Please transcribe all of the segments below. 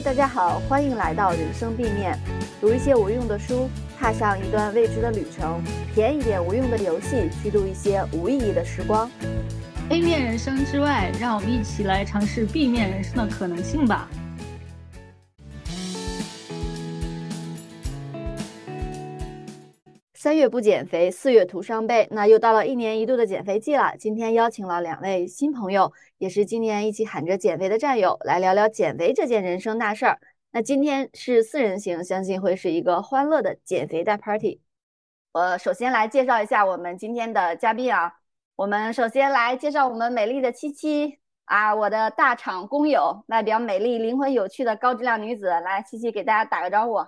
大家好，欢迎来到人生 B 面，读一些无用的书，踏上一段未知的旅程，体验一点无用的游戏，虚度一些无意义的时光。A 面人生之外，让我们一起来尝试 B 面人生的可能性吧。三月不减肥，四月徒伤悲。那又到了一年一度的减肥季了。今天邀请了两位新朋友，也是今年一起喊着减肥的战友，来聊聊减肥这件人生大事儿。那今天是四人行，相信会是一个欢乐的减肥大 party。我首先来介绍一下我们今天的嘉宾啊。我们首先来介绍我们美丽的七七啊，我的大厂工友，外表美丽、灵魂有趣的高质量女子。来，七七给大家打个招呼。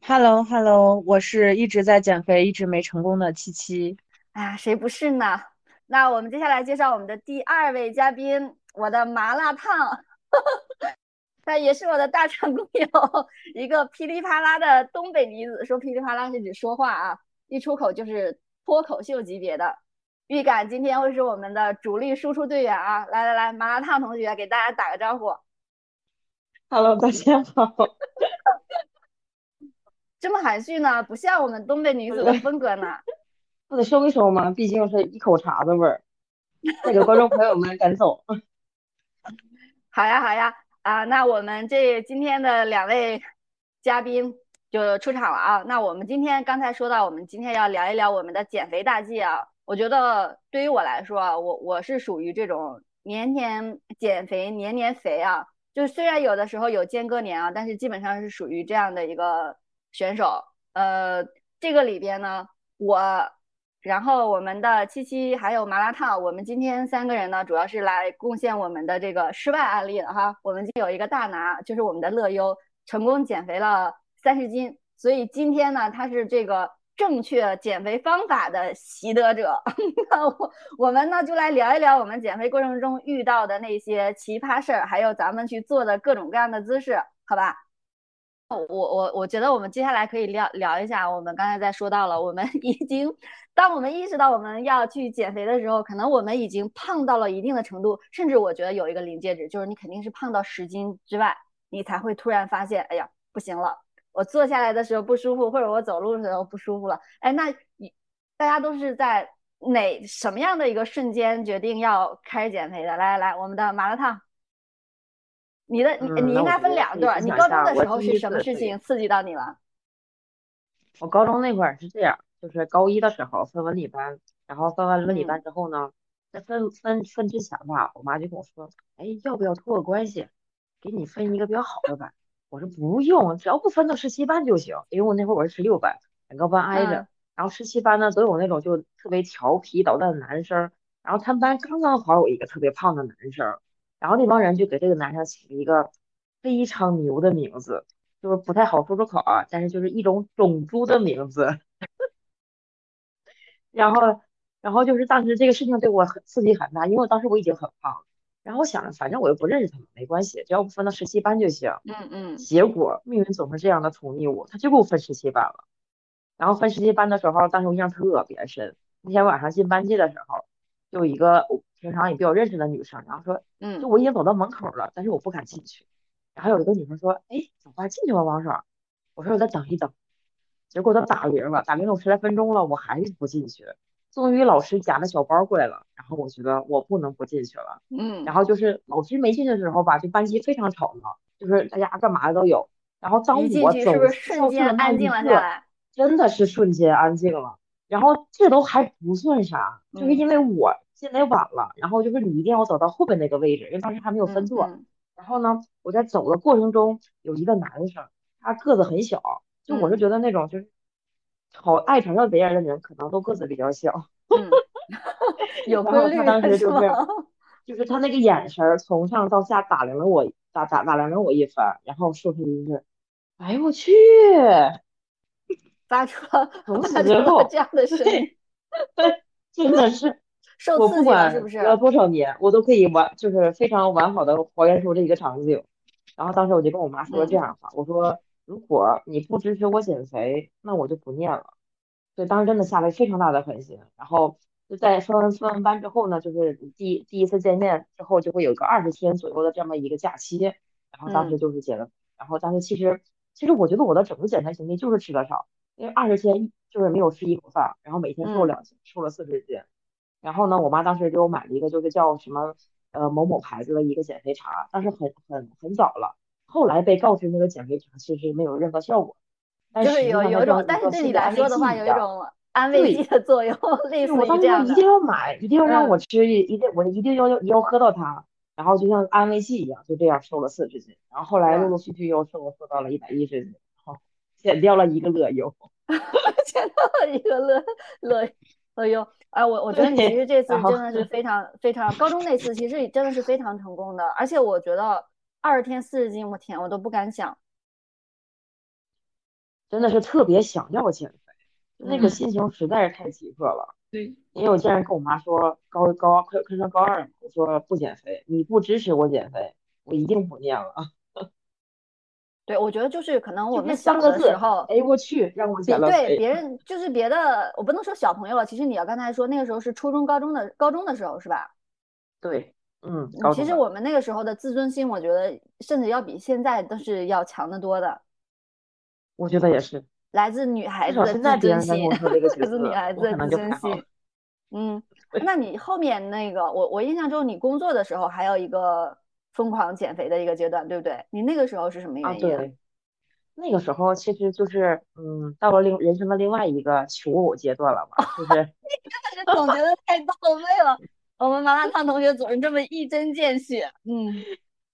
Hello，Hello，我是一直在减肥、一直没成功的七七。哎呀，谁不是呢？那我们接下来介绍我们的第二位嘉宾，我的麻辣烫，他也是我的大厂工友，一个噼里啪啦的东北女子。说噼里啪啦是指说话啊，一出口就是脱口秀级别的。预感今天会是我们的主力输出队员啊！来来来，麻辣烫同学给大家打个招呼。Hello，大家好。这么含蓄呢，不像我们东北女子的风格呢。不得收一收吗？毕竟是一口碴子味儿。那个观众朋友们赶走。好呀好呀啊！那我们这今天的两位嘉宾就出场了啊。那我们今天刚才说到，我们今天要聊一聊我们的减肥大计啊。我觉得对于我来说啊，我我是属于这种年年减肥年年肥啊。就虽然有的时候有间隔年啊，但是基本上是属于这样的一个。选手，呃，这个里边呢，我，然后我们的七七还有麻辣烫，我们今天三个人呢，主要是来贡献我们的这个失败案例的哈。我们有一个大拿，就是我们的乐优，成功减肥了三十斤，所以今天呢，他是这个正确减肥方法的习得者。我我们呢就来聊一聊我们减肥过程中遇到的那些奇葩事儿，还有咱们去做的各种各样的姿势，好吧？我我我觉得我们接下来可以聊聊一下，我们刚才在说到了，我们 已经，当我们意识到我们要去减肥的时候，可能我们已经胖到了一定的程度，甚至我觉得有一个临界值，就是你肯定是胖到十斤之外，你才会突然发现，哎呀，不行了，我坐下来的时候不舒服，或者我走路的时候不舒服了。哎，那大家都是在哪什么样的一个瞬间决定要开始减肥的？来来来，我们的麻辣烫。你的你你应该分两段，你高中的时候是什么事情刺激到你了？我高中那会儿是这样，就是高一的时候分文理班，然后分完文理班之后呢，在分分分之前吧，我妈就跟我说，哎，要不要托个关系，给你分一个比较好的班？我说不用，只要不分到十七班就行，因为我那会儿我是十六班，两个班挨着，然后十七班呢都有那种就特别调皮捣蛋的男生，然后他们班刚刚好有一个特别胖的男生。然后那帮人就给这个男生起了一个非常牛的名字，就是不太好说出口啊，但是就是一种种猪的名字。然后，然后就是当时这个事情对我很刺激很大，因为我当时我已经很胖了。然后我想着，反正我又不认识他们，没关系，只要不分到十七班就行。嗯嗯。结果命运总是这样的宠溺我，他就给我分十七班了。然后分十七班的时候，当时我印象特别深。那天晚上进班级的时候，就一个。平常也比较认识的女生，然后说，嗯，就我已经走到门口了，但是我不敢进去。然后有一个女生说，哎，走吧，进去吧，王爽。我说我再等一等。结果都打铃了，打铃有十来分钟了，我还是不进去。终于老师夹着小包过来了，然后我觉得我不能不进去了。嗯。然后就是老师没进去的时候吧，就班级非常吵闹，就是大家干嘛的都有。然后当我走瞬间安静了下来，真的是瞬间安静了。然后这都还不算啥，就是因为我。进来晚了，然后就是你一定要走到后边那个位置，因为当时还没有分座。然后呢，我在走的过程中有一个男生，他个子很小，就我是觉得那种就是吵爱嘲笑别人的人，可能都个子比较小。有规律。他当时就是，就是他那个眼神从上到下打量了我，打打打量了我一番，然后说出一句：“哎呦我去！”发出了从此之后 这样的声音，真的是。受刺激了，是不是要多少年，我都可以完，就是非常完好的还原出这一个场景。然后当时我就跟我妈说了这样的话，我说如果你不支持我减肥，那我就不念了。所以当时真的下了非常大的狠心。然后就在分完分完班之后呢，就是第第一次见面之后，就会有个二十天左右的这么一个假期。然后当时就是减了，然后当时其实其实我觉得我的整个减肥经历就是吃的少，因为二十天就是没有吃一口饭，然后每天瘦两斤，瘦了四十斤。然后呢，我妈当时给我买了一个就是叫什么呃某某牌子的一个减肥茶，但是很很很早了，后来被告知那个减肥茶其实没有任何效果。但是有有一种，但是对你来说的话，有一种安慰剂的作用，类似于这样的。一定要买，一定要让我吃，一定我一定要要要喝到它，然后就像安慰剂一样，就这样瘦了四十斤。然后后来陆陆续续又瘦，瘦到了一百一十斤，好，减掉了一个乐优，减掉了一个乐乐乐优。哎，我我觉得你其实这次真的是非常非常，高中那次其实真的是非常成功的，而且我觉得二十天四十斤，我天，我都不敢想。真的是特别想要减肥，那个心情实在是太急迫了。对，因为我竟然跟我妈说高高快快上高二了，我说不减肥，你不支持我减肥，我一定不念了。对，我觉得就是可能我们小的时候，哎我去，让我减了对别人就是别的，我不能说小朋友了。其实你要刚才说那个时候是初中高中的高中的时候是吧？对，嗯，其实我们那个时候的自尊心，我觉得甚至要比现在都是要强得多的。我觉得也是，来自女孩 子的自尊心，来自女孩子的自尊心。嗯，那你后面那个，我我印象中你工作的时候还有一个疯狂减肥的一个阶段，对不对？你那个时候是什么原因？啊，对，那个时候其实就是，嗯，到了另人生的另外一个求偶阶段了嘛，就 是。你真的是总结的太到位了，我们麻辣烫同学总是这么一针见血，嗯。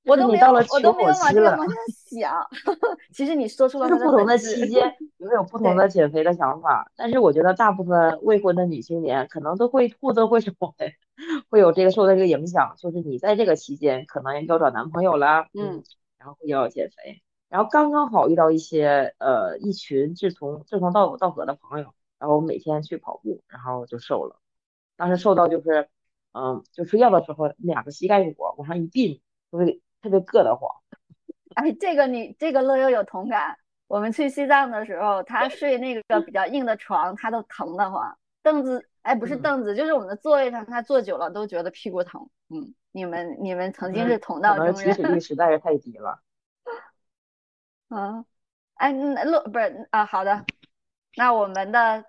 我都没有，我都没有往这个方向 想。其实你说出了就是不同的期间，会有不同的减肥的想法。但是我觉得大部分未婚的女青年可能都会或多或少会有这个受到这个影响。就是你在这个期间可能要找男朋友啦，嗯，然后要减肥，然后刚刚好遇到一些呃一群志同志同道道合的朋友，然后每天去跑步，然后就瘦了。当时瘦到就是嗯，就睡觉的时候两个膝盖骨往上一并，会。特别硌得慌，哎，这个你这个乐悠有同感。我们去西藏的时候，他睡那个比较硬的床，他都疼得慌。凳子，哎，不是凳子，就是我们的座位上，他坐久了都觉得屁股疼。嗯，你们你们曾经是同道中人。起始率实在是太低了。嗯，哎，乐不是啊，好的，那我们的。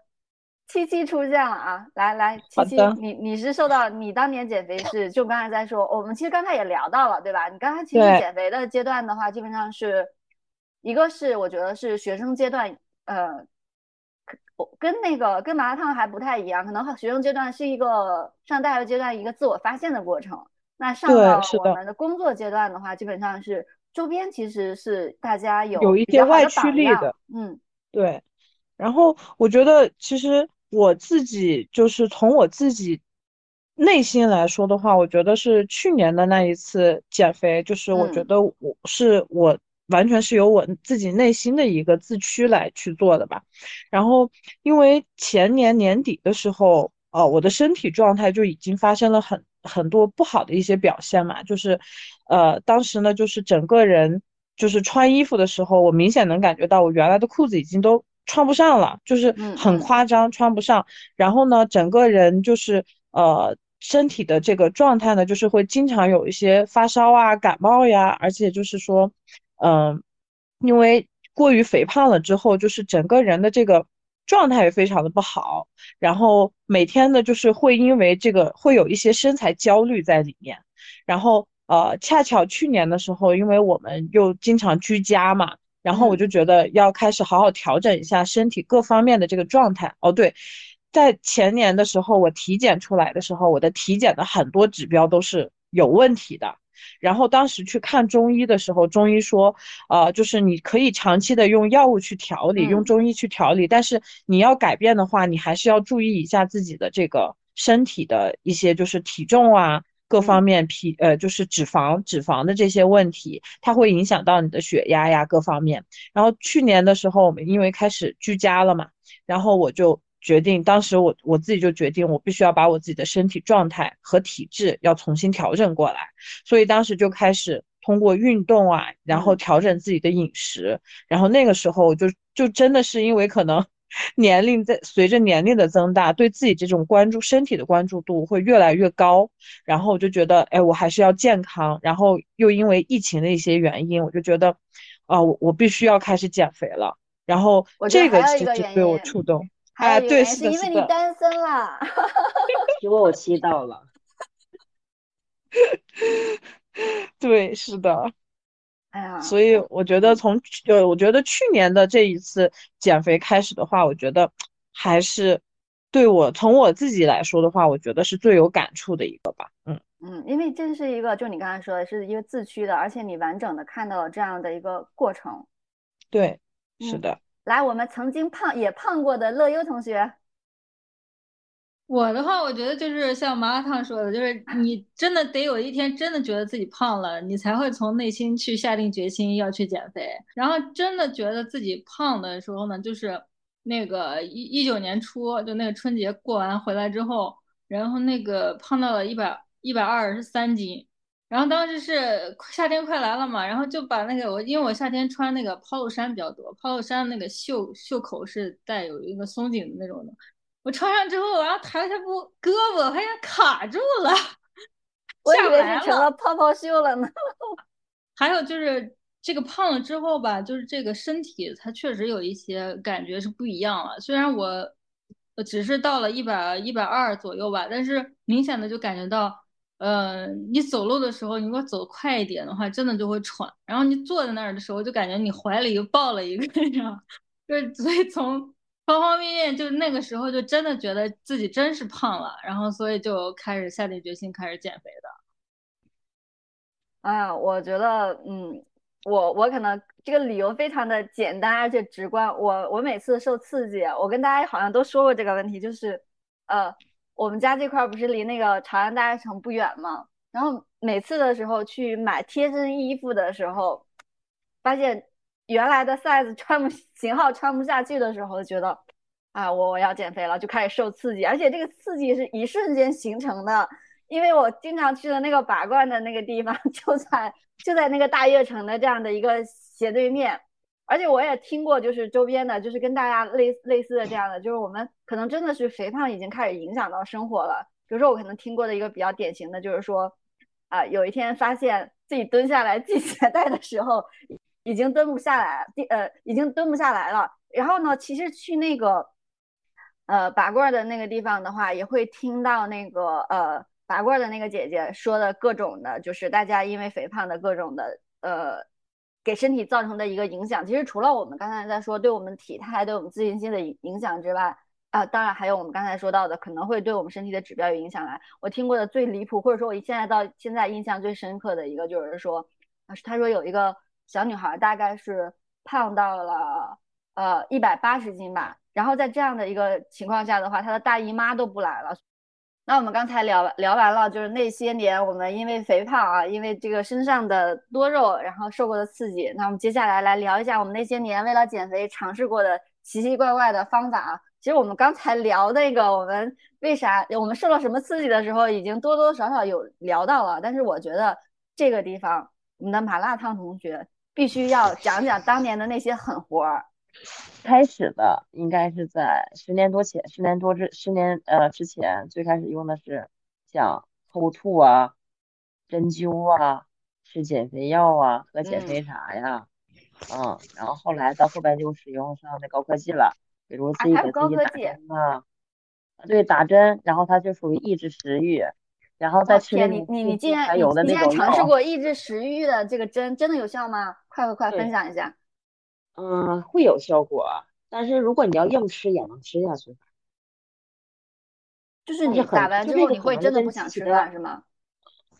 七七出现了啊！来来，七七，你你是受到你当年减肥是就刚才在说，我们其实刚才也聊到了，对吧？你刚才其实减肥的阶段的话，基本上是一个是我觉得是学生阶段，呃，我跟那个跟麻辣烫还不太一样，可能学生阶段是一个上大学阶段一个自我发现的过程。那上到我们的工作阶段的话，基本上是周边其实是大家有有一些外驱力的，嗯，对。然后我觉得其实。我自己就是从我自己内心来说的话，我觉得是去年的那一次减肥，就是我觉得我是我完全是由我自己内心的一个自驱来去做的吧。然后因为前年年底的时候，呃，我的身体状态就已经发生了很很多不好的一些表现嘛，就是，呃，当时呢，就是整个人就是穿衣服的时候，我明显能感觉到我原来的裤子已经都。穿不上了，就是很夸张，穿不上。然后呢，整个人就是呃，身体的这个状态呢，就是会经常有一些发烧啊、感冒呀，而且就是说，嗯，因为过于肥胖了之后，就是整个人的这个状态也非常的不好。然后每天呢，就是会因为这个会有一些身材焦虑在里面。然后呃，恰巧去年的时候，因为我们又经常居家嘛。然后我就觉得要开始好好调整一下身体各方面的这个状态。哦，对，在前年的时候，我体检出来的时候，我的体检的很多指标都是有问题的。然后当时去看中医的时候，中医说，呃，就是你可以长期的用药物去调理，用中医去调理，但是你要改变的话，你还是要注意一下自己的这个身体的一些就是体重啊。各方面皮呃就是脂肪脂肪的这些问题，它会影响到你的血压呀各方面。然后去年的时候，我们因为开始居家了嘛，然后我就决定，当时我我自己就决定，我必须要把我自己的身体状态和体质要重新调整过来。所以当时就开始通过运动啊，然后调整自己的饮食。然后那个时候就就真的是因为可能 年龄在随着年龄的增大，对自己这种关注身体的关注度会越来越高，然后我就觉得，哎，我还是要健康，然后又因为疫情的一些原因，我就觉得，啊，我我必须要开始减肥了，然后这个其实对我触动，哎，对，是因为你单身了，给我气到了，对，是的。哎呀，所以我觉得从呃，我觉得去年的这一次减肥开始的话，我觉得还是对我从我自己来说的话，我觉得是最有感触的一个吧。嗯嗯，因为这是一个，就你刚才说的是一个自驱的，而且你完整的看到了这样的一个过程。对，是的。来，我们曾经胖也胖过的乐优同学。我的话，我觉得就是像麻辣烫说的，就是你真的得有一天真的觉得自己胖了，你才会从内心去下定决心要去减肥。然后真的觉得自己胖的时候呢，就是那个一一九年初，就那个春节过完回来之后，然后那个胖到了一百一百二十三斤。然后当时是夏天快来了嘛，然后就把那个我因为我夏天穿那个 polo 衫比较多，polo 衫那个袖袖口是带有一个松紧的那种的。我穿上之后，然后抬了下步，胳膊好像卡住了，我以为是成了泡泡袖了呢。还有就是这个胖了之后吧，就是这个身体它确实有一些感觉是不一样了。虽然我只是到了一百一百二左右吧，但是明显的就感觉到，呃，你走路的时候，你如果走快一点的话，真的就会喘。然后你坐在那儿的时候，就感觉你怀里又抱了一个这样，就是所以从。方方面面，就那个时候就真的觉得自己真是胖了，然后所以就开始下定决心开始减肥的。哎呀，我觉得，嗯，我我可能这个理由非常的简单而且直观。我我每次受刺激，我跟大家好像都说过这个问题，就是，呃，我们家这块不是离那个朝阳大悦城不远吗？然后每次的时候去买贴身衣服的时候，发现。原来的 size 穿不型号穿不下去的时候，觉得啊，我我要减肥了，就开始受刺激，而且这个刺激是一瞬间形成的。因为我经常去的那个拔罐的那个地方，就在就在那个大悦城的这样的一个斜对面，而且我也听过，就是周边的，就是跟大家类类似的这样的，就是我们可能真的是肥胖已经开始影响到生活了。比如说我可能听过的一个比较典型的就是说，啊，有一天发现自己蹲下来系鞋带的时候。已经蹲不下来，第呃已经蹲不下来了。然后呢，其实去那个呃拔罐的那个地方的话，也会听到那个呃拔罐的那个姐姐说的各种的，就是大家因为肥胖的各种的呃给身体造成的一个影响。其实除了我们刚才在说对我们体态、对我们自信心的影影响之外，啊，当然还有我们刚才说到的可能会对我们身体的指标有影响来。我听过的最离谱，或者说我现在到现在印象最深刻的一个，就是说，他说有一个。小女孩大概是胖到了呃一百八十斤吧，然后在这样的一个情况下的话，她的大姨妈都不来了。那我们刚才聊聊完了，就是那些年我们因为肥胖啊，因为这个身上的多肉，然后受过的刺激。那我们接下来来聊一下我们那些年为了减肥尝试过的奇奇怪怪的方法啊。其实我们刚才聊那个我们为啥我们受了什么刺激的时候，已经多多少少有聊到了，但是我觉得这个地方我们的麻辣烫同学。必须要讲讲当年的那些狠活儿。开始的应该是在十年多前，十年多之十年呃之前，最开始用的是像透吐啊、针灸啊、吃减肥药啊、喝减肥茶呀，嗯，然后后来到后边就使用上那高科技了，比如自己给自己打针啊，对，打针，然后它就属于抑制食欲。然后再吃你你你竟然你竟然尝试过抑制食欲的这个针，真的有效吗？快快快，分享一下。嗯，会有效果，但是如果你要硬吃也能吃下去。就是你打完之后你会真的不想吃饭是吗？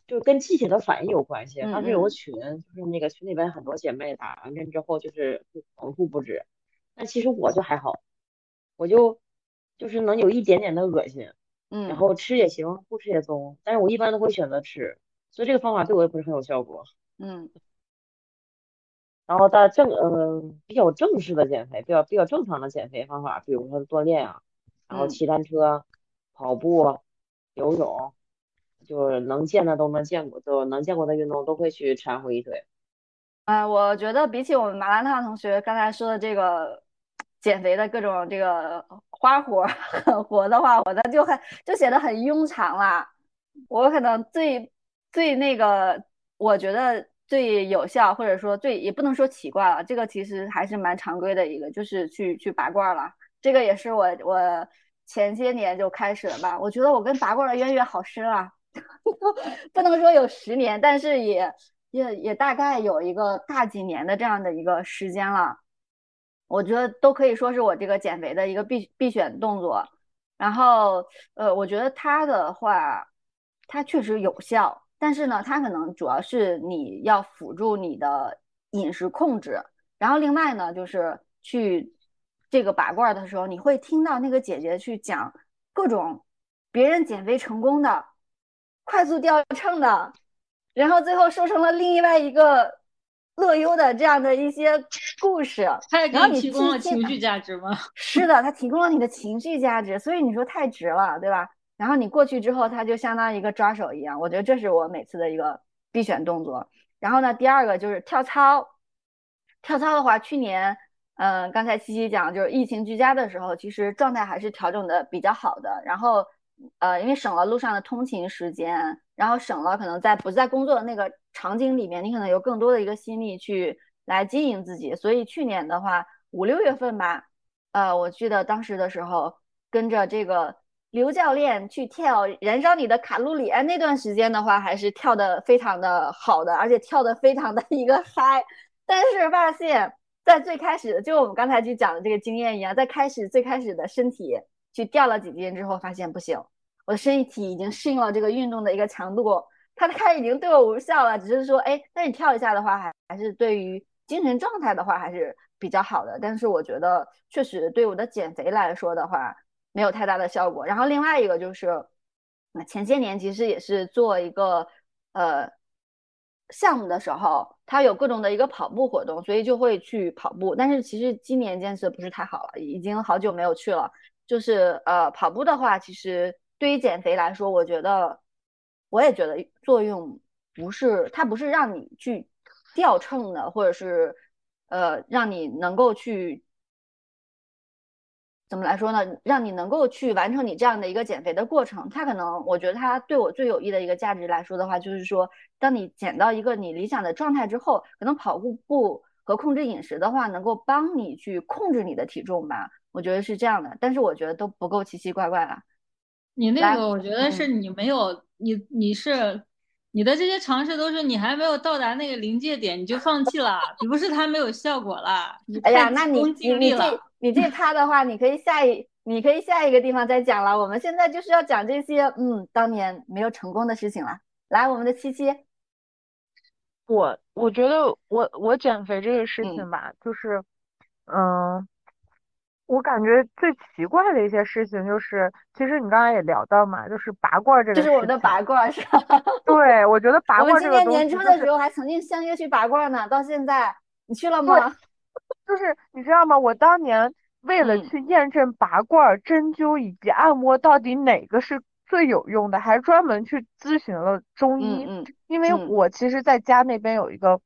就跟气血的反应有关系。当时有个群，就是那个群里边很多姐妹打完针之后就是呕吐不止，但其实我就还好，我就就是能有一点点的恶心。嗯，然后吃也行，不吃也中，但是我一般都会选择吃，所以这个方法对我也不是很有效果。嗯，然后大正呃比较正式的减肥，比较比较正常的减肥方法，比如说锻炼啊，然后骑单车、跑步、游泳，就是能见的都能见过，就能见过的运动都会去掺和一堆。啊，我觉得比起我们麻辣烫同学刚才说的这个。减肥的各种这个花活、狠 活的话，我的就很就显得很庸常啦。我可能最最那个，我觉得最有效，或者说最也不能说奇怪了，这个其实还是蛮常规的一个，就是去去拔罐了。这个也是我我前些年就开始了吧。我觉得我跟拔罐的渊源好深啊，不能说有十年，但是也也也大概有一个大几年的这样的一个时间了。我觉得都可以说是我这个减肥的一个必必选动作。然后呃，我觉得它的话。它确实有效，但是呢，它可能主要是你要辅助你的饮食控制。然后另外呢，就是去这个拔罐的时候，你会听到那个姐姐去讲各种别人减肥成功的、快速掉秤的，然后最后瘦成了另外一个乐优的这样的一些故事。他也给你提供了情绪价值吗？是的，他提供了你的情绪价值，所以你说太值了，对吧？然后你过去之后，它就相当于一个抓手一样，我觉得这是我每次的一个必选动作。然后呢，第二个就是跳操。跳操的话，去年，嗯，刚才七七讲，就是疫情居家的时候，其实状态还是调整的比较好的。然后，呃，因为省了路上的通勤时间，然后省了可能在不在工作的那个场景里面，你可能有更多的一个心力去来经营自己。所以去年的话，五六月份吧，呃，我记得当时的时候跟着这个。刘教练去跳燃烧你的卡路里，哎，那段时间的话还是跳的非常的好的，而且跳的非常的 一个嗨。但是发现，在最开始，就我们刚才去讲的这个经验一样，在开始最开始的身体去掉了几斤之后，发现不行，我的身体已经适应了这个运动的一个强度，它它已经对我无效了。只是说，哎，那你跳一下的话，还还是对于精神状态的话还是比较好的。但是我觉得，确实对我的减肥来说的话。没有太大的效果。然后另外一个就是，那前些年其实也是做一个呃项目的时候，它有各种的一个跑步活动，所以就会去跑步。但是其实今年坚持的不是太好了，已经好久没有去了。就是呃跑步的话，其实对于减肥来说，我觉得我也觉得作用不是它不是让你去掉秤的，或者是呃让你能够去。怎么来说呢？让你能够去完成你这样的一个减肥的过程，它可能我觉得它对我最有益的一个价值来说的话，就是说，当你减到一个你理想的状态之后，可能跑步步和控制饮食的话，能够帮你去控制你的体重吧。我觉得是这样的，但是我觉得都不够奇奇怪怪了。你那个，我觉得是你没有你你是。你的这些尝试都是你还没有到达那个临界点你就放弃了，你不是它没有效果了。哎呀，那你你你这你这趴 的话，你可以下一你可以下一个地方再讲了。我们现在就是要讲这些嗯当年没有成功的事情了。来，我们的七七，我我觉得我我减肥这个事情吧，就是嗯。我感觉最奇怪的一些事情就是，其实你刚才也聊到嘛，就是拔罐这个。这是我们的拔罐是吧？对，我觉得 拔罐这个东西。我们今年年初的时候还曾经相约去拔罐呢，到现在你去了吗？就是你知道吗？我当年为了去验证拔罐、针灸以及按摩到底哪个是最有用的，还专门去咨询了中医。嗯嗯。因为我其实在家那边有一个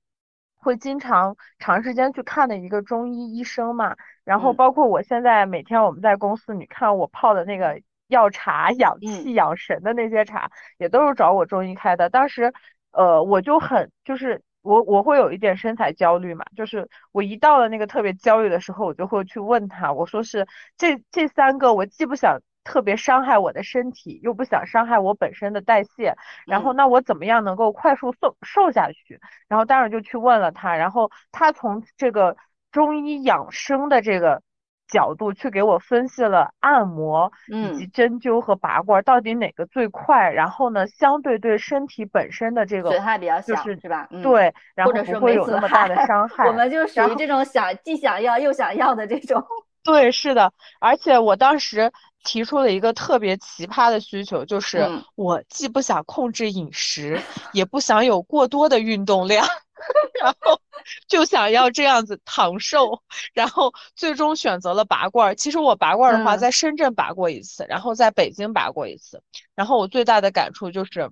会经常长时间去看的一个中医医生嘛。然后包括我现在每天我们在公司，你看我泡的那个药茶、养气养神的那些茶，也都是找我中医开的。当时，呃，我就很就是我我会有一点身材焦虑嘛，就是我一到了那个特别焦虑的时候，我就会去问他，我说是这这三个，我既不想特别伤害我的身体，又不想伤害我本身的代谢，然后那我怎么样能够快速瘦瘦下去？然后当然就去问了他，然后他从这个。中医养生的这个角度去给我分析了按摩以及针灸和拔罐到底哪个最快，然后呢，相对对身体本身的这个损害比较小，是吧？对，然后不会有那么大的伤害。我们就属于这种想既想要又想要的这种。对，是的，而且我当时提出了一个特别奇葩的需求，就是我既不想控制饮食，也不想有过多的运动量。然后就想要这样子躺瘦，然后最终选择了拔罐。其实我拔罐的话，在深圳拔过一次，然后在北京拔过一次。然后我最大的感触就是，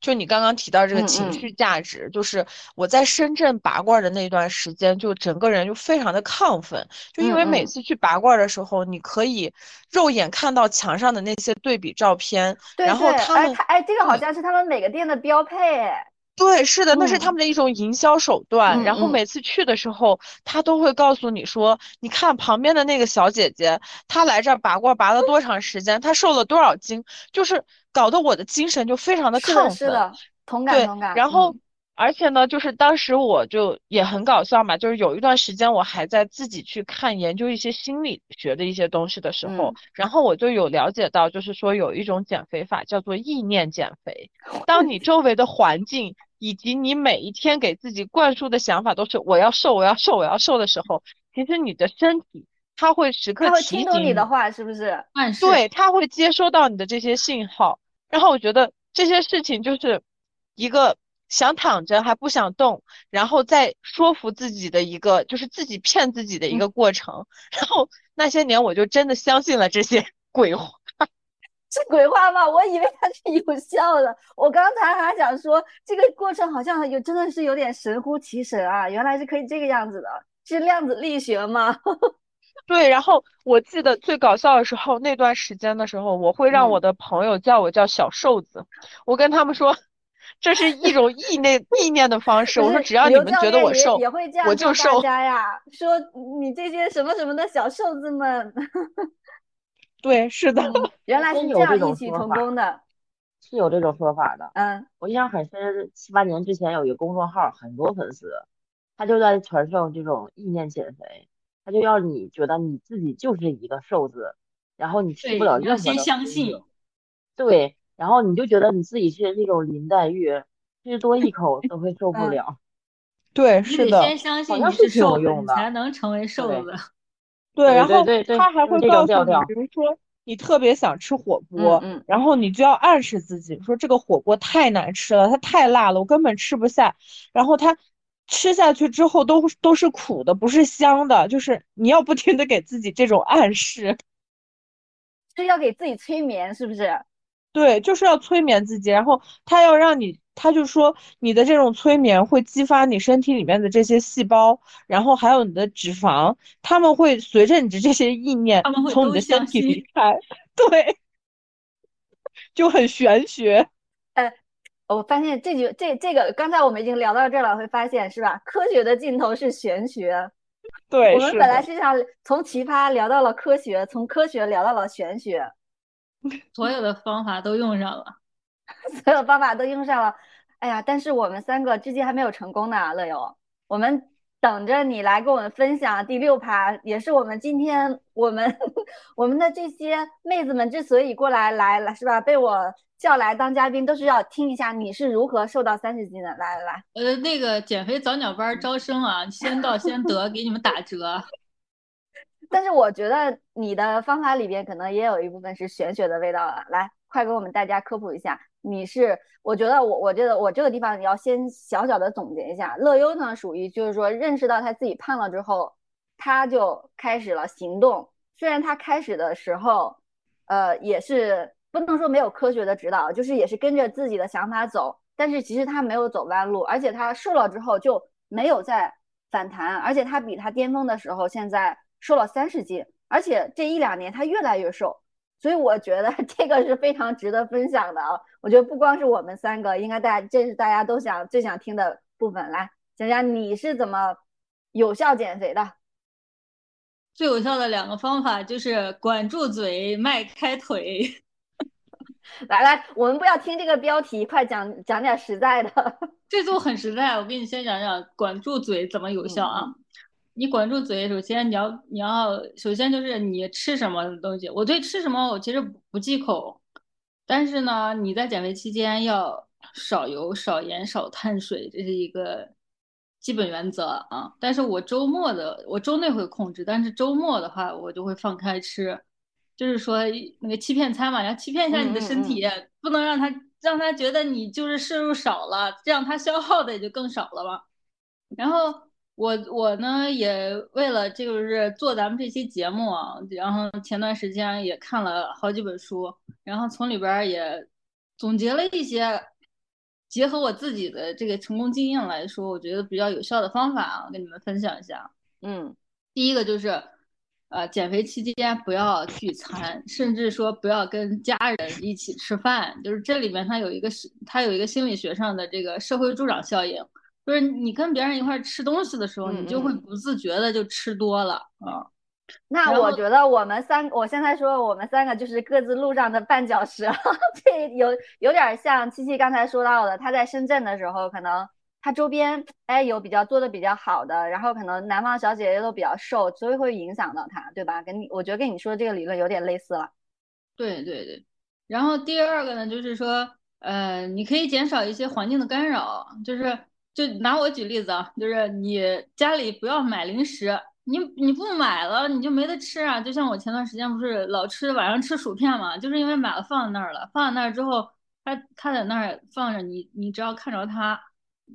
就你刚刚提到这个情绪价值，就是我在深圳拔罐儿的那段时间，就整个人就非常的亢奋，就因为每次去拔罐儿的时候，你可以肉眼看到墙上的那些对比照片，对然后他们他哎，这个好嗯。像是他们每个店的标配，哎对，是的，那是他嗯们的一种营销手段。然后每次去的时候，他都会告诉你说，你看旁边的那个小姐姐，她来这儿拔罐拔了多长时间，她瘦了多少斤，就是搞得我的精神就非常的，亢奋。是的，同感对，同感，然后嗯而且呢，就是当时我就也很搞笑嘛，就是有一段时间我还在自己去看研究一些心理学的一些东西的时候，嗯然后我就有了解到，就是说有一种减肥法叫做意念减肥。当你周围的环境以及你每一天给自己灌输的想法都是我要瘦，我要瘦，我要瘦的时候，其实你的身体它会时刻他会提听懂你的话，是不是？对，它会接收到你的这些信号，然后我觉得这些事情就是一个想躺着还不想动，然后再说服自己的一个，就是自己骗自己的一个过程。然后那些年我就真的相信了这些 鬼话。是鬼话吗？我以为它是有效的。我刚才还想说，这个过程好像有真的是有点神乎其神啊！原来是可以这个样子的，是量子力学吗？对，然后我记得最搞笑的时候，那段时间的时候，我会让我嗯的朋友叫我叫小瘦子，我跟他们说，这是一种意念意念的方式。我说只要你们觉得我瘦，也会这我就瘦。家呀，说你这些什么什么的小瘦子们，对，是的。原来是这真有这样异曲种说法同工的。是有这种说法的。嗯我印象很深，七八年之前有一个公众号，很多粉丝，他就在传授这种意念减肥，他就要你觉得你自己就是一个瘦子，然后你吃不了你要先任何的荤相信，对，然后你就觉得你自己是那种林黛玉，吃多一口都会受不嗯了。对，是的。得先相信你好像是挺有瘦子，用的你才能成为瘦对子。对，然后他还会告诉你，比如说你特别想吃火锅，嗯嗯然后你就要暗示自己说这个火锅太难吃了，它太辣了，我根本吃不下。然后它吃下去之后都都是苦的，不是香的，就是你要不停的给自己这种暗示。是要给自己催眠，是不是？对，就是要催眠自己，然后他要让你，他就说你的这种催眠会激发你身体里面的这些细胞，然后还有你的脂肪，他们会随着你的这些意念他们会从你的身体离开，对，就很玄学。哎我发现这句这这个刚才我们已经聊到这儿了，会发现是吧？科学的尽头是玄学。对，我们，本来是想从奇葩聊到了科学，从科学聊到了玄学，所有的方法都用上了。所有方法都用上了。哎呀，但是我们三个至今还没有成功呢，乐游。我们等着你来跟我们分享第六趴，也是我们今天我们我们的这些妹子们之所以过来来来是吧，被我叫来当嘉宾，都是要听一下你是如何瘦到三十斤的。来来来，呃，那个减肥早鸟班招生啊，先到先得，给你们打折。但是我觉得你的方法里边可能也有一部分是玄学的味道了。来，快给我们大家科普一下，你是，我觉得我我觉得我这个地方你要先小小的总结一下。乐优呢，属于就是说认识到他自己胖了之后，他就开始了行动。虽然他开始的时候，呃，也是不能说没有科学的指导，就是也是跟着自己的想法走，但是其实他没有走弯路，而且他瘦了之后就没有再反弹，而且他比他巅峰的时候现在瘦了三十斤，而且这一两年他越来越瘦，所以我觉得 这个是非常值得分享的啊！我觉得不光是我们三个，应该大家这是大家都想最想听的部分。来讲讲你是怎么有效减肥的？最有效的两个方法就是管住嘴，迈开腿。来来，我们不要听这个标题，快讲讲点实在的。这就很实在，我给你先讲讲管住嘴怎么有效啊。你管住嘴，首先你要你要首先就是你吃什么东西。我对吃什么我其实不不忌口，但是呢，你在减肥期间要少油、少盐、少碳水，这是一个基本原则啊。但是我周末的我周内会控制，但是周末的话我就会放开吃，就是说那个欺骗餐嘛，要欺骗一下你的身体，不能让他让他觉得你就是摄入少了，这样他消耗的也就更少了嘛。然后。我我呢也为了就是做咱们这期节目啊，然后前段时间也看了好几本书，然后从里边也总结了一些结合我自己的这个成功经验来说，我觉得比较有效的方法啊，跟你们分享一下。嗯，第一个就是，呃，减肥期间不要聚餐，甚至说不要跟家人一起吃饭。就是这里面它有一个是，它有一个心理学上的这个社会助长效应，就是你跟别人一块儿吃东西的时候，你就会不自觉的就吃多了啊。那我觉得我们三，我现在说我们三个就是各自路上的绊脚石，这有有点像七七刚才说到的，他在深圳的时候，可能他周边哎有比较做的比较好的，然后可能南方小姐姐都比较瘦，所以会影响到他，对吧？跟你我觉得跟你说的这个理论有点类似了。对对对，然后第二个呢，就是说，呃，你可以减少一些环境的干扰，就是就拿我举例子啊，就是你家里不要买零食，你你不买了，你就没得吃啊。就像我前段时间不是老吃晚上吃薯片嘛，就是因为买了放在那儿了，放在那儿之后，它它在那儿放着，你你只要看着它，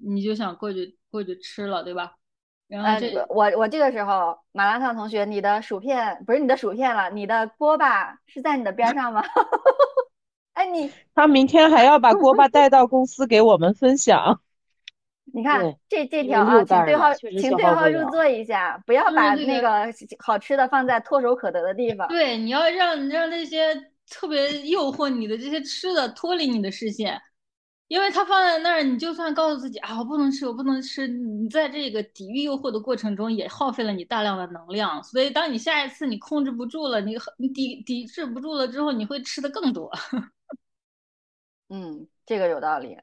你就想过去过去吃了，对吧？然后呃这，我我这个时候，麻辣烫同学，你的薯片不是你的薯片了，你的锅巴是在你的边上吗？哎，你他明天还要把锅巴 带到公司给我们分享。你看这这条啊，请对号，请对号入座一下，不要把那个好吃的放在唾手可得的地方。对，你要让让那些特别诱惑你的这些吃的脱离你的视线，因为它放在那儿，你就算告诉自己啊，我不能吃，我不能吃，你在这个抵御诱惑的过程中也耗费了你大量的能量。所以，当你下一次你控制不住了，你你抵抵制不住了之后，你会吃的更多。嗯，这个有道理，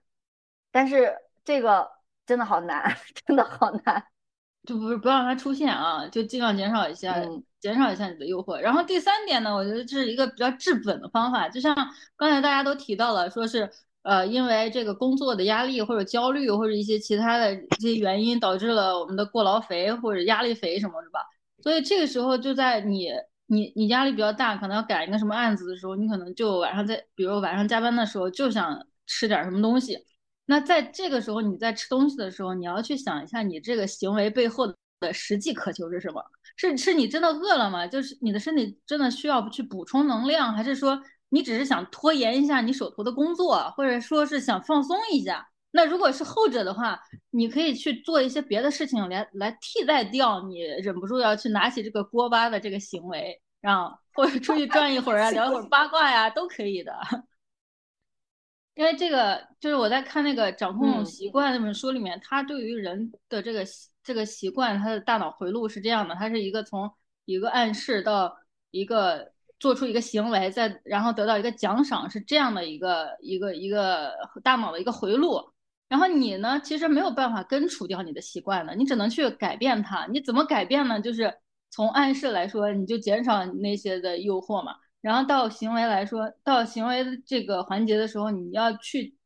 但是这个真的好难，真的好难。就不是不让它出现啊，就尽量减少一下，嗯减少一下你的诱惑。然后第三点呢，我觉得这是一个比较治本的方法，就像刚才大家都提到了，说是呃因为这个工作的压力或者焦虑或者一些其他的这些原因导致了我们的过劳肥或者压力肥什么是吧。所以这个时候就在你你你压力比较大，可能要赶一个什么案子的时候，你可能就晚上在，比如晚上加班的时候就想吃点什么东西。那在这个时候，你在吃东西的时候，你要去想一下，你这个行为背后的实际渴求是什么？是是你真的饿了吗？就是你的身体真的需要去补充能量，还是说你只是想拖延一下你手头的工作，或者说是想放松一下？那如果是后者的话，你可以去做一些别的事情来来替代掉你忍不住要去拿起这个锅巴的这个行为，然后或者出去转一会儿啊，聊会儿八卦呀，都可以的。因为这个就是我在看那个《掌控嗯习惯》那本书里面，它对于人的这个习这个习惯，它的大脑回路是这样的，它是一个从一个暗示到一个做出一个行为，再然后得到一个奖赏，是这样的一个一个一个大脑的一个回路。然后你呢，其实没有办法根除掉你的习惯的，你只能去改变它。你怎么改变呢？就是从暗示来说，你就减少那些的诱惑嘛。然后到行为来说，到行为的这个环节的时候，你要去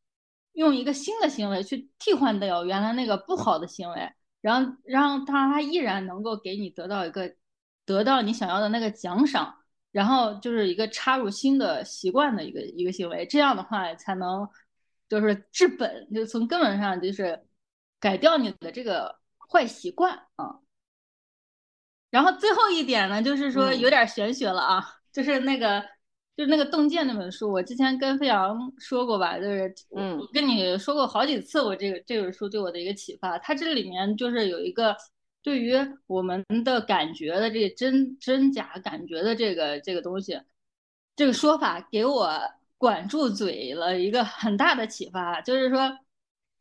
用一个新的行为去替换掉原来那个不好的行为，然后让它它依然能够给你得到一个得到你想要的那个奖赏，然后就是一个插入新的习惯的一个一个行为，这样的话才能就是治本，就从根本上就是改掉你的这个坏习惯啊。然后最后一点呢，就是说嗯有点玄学了啊，就是那个就是那个《洞见》那本书，我之前跟飞扬说过吧，就是嗯我跟你说过好几次，我这个这本书对我的一个启发，它这里面就是有一个对于我们的感觉的这个真真假感觉的这个这个东西，这个说法给我管住嘴了一个很大的启发，就是说。呃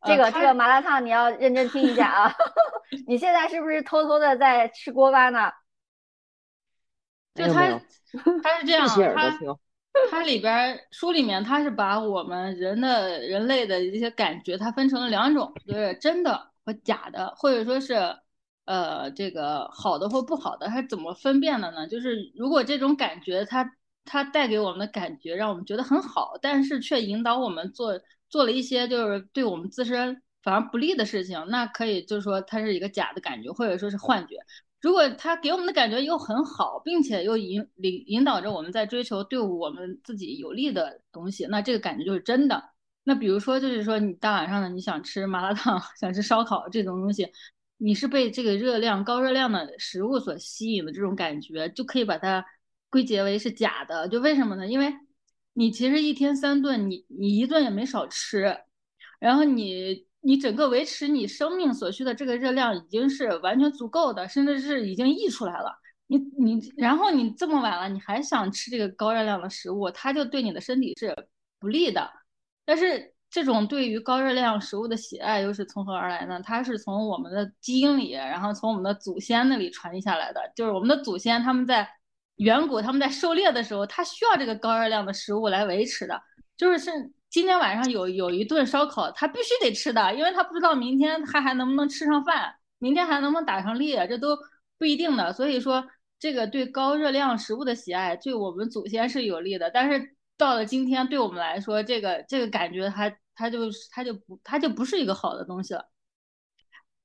这个它这个麻辣烫你要认真听一下啊！你现在是不是偷偷的在吃锅巴呢？就它没有没有，它是这 样，闭起耳朵它。它里边儿书里面他是把我们人的人类的一些感觉，它分成了两种，就是真的和假的，或者说是呃这个好的或不好的，它怎么分辨的呢？就是如果这种感觉它它带给我们的感觉让我们觉得很好，但是却引导我们做做了一些就是对我们自身反而不利的事情，那可以就是说它是一个假的感觉，或者说是幻觉。如果它给我们的感觉又很好，并且又引领引导着我们在追求对我们自己有利的东西，那这个感觉就是真的。那比如说，就是说你大晚上的你想吃麻辣烫，想吃烧烤这种东西，你是被这个热量高热量的食物所吸引的这种感觉，就可以把它归结为是假的。就为什么呢？因为你其实一天三顿，你你一顿也没少吃，然后你你整个维持你生命所需的这个热量已经是完全足够的，甚至是已经溢出来了。你你然后你这么晚了，你还想吃这个高热量的食物，它就对你的身体是不利的。但是这种对于高热量食物的喜爱又是从何而来呢？它是从我们的基因里，然后从我们的祖先那里传递下来的。就是我们的祖先他们在远古他们在狩猎的时候，他需要这个高热量的食物来维持的。就是是今天晚上有有一顿烧烤，他必须得吃的，因为他不知道明天他还能不能吃上饭，明天还能不能打上猎，这都不一定的。所以说，这个对高热量食物的喜爱，对我们祖先是有利的。但是到了今天，对我们来说，这个这个感觉，它它就它就不它就不是一个好的东西了。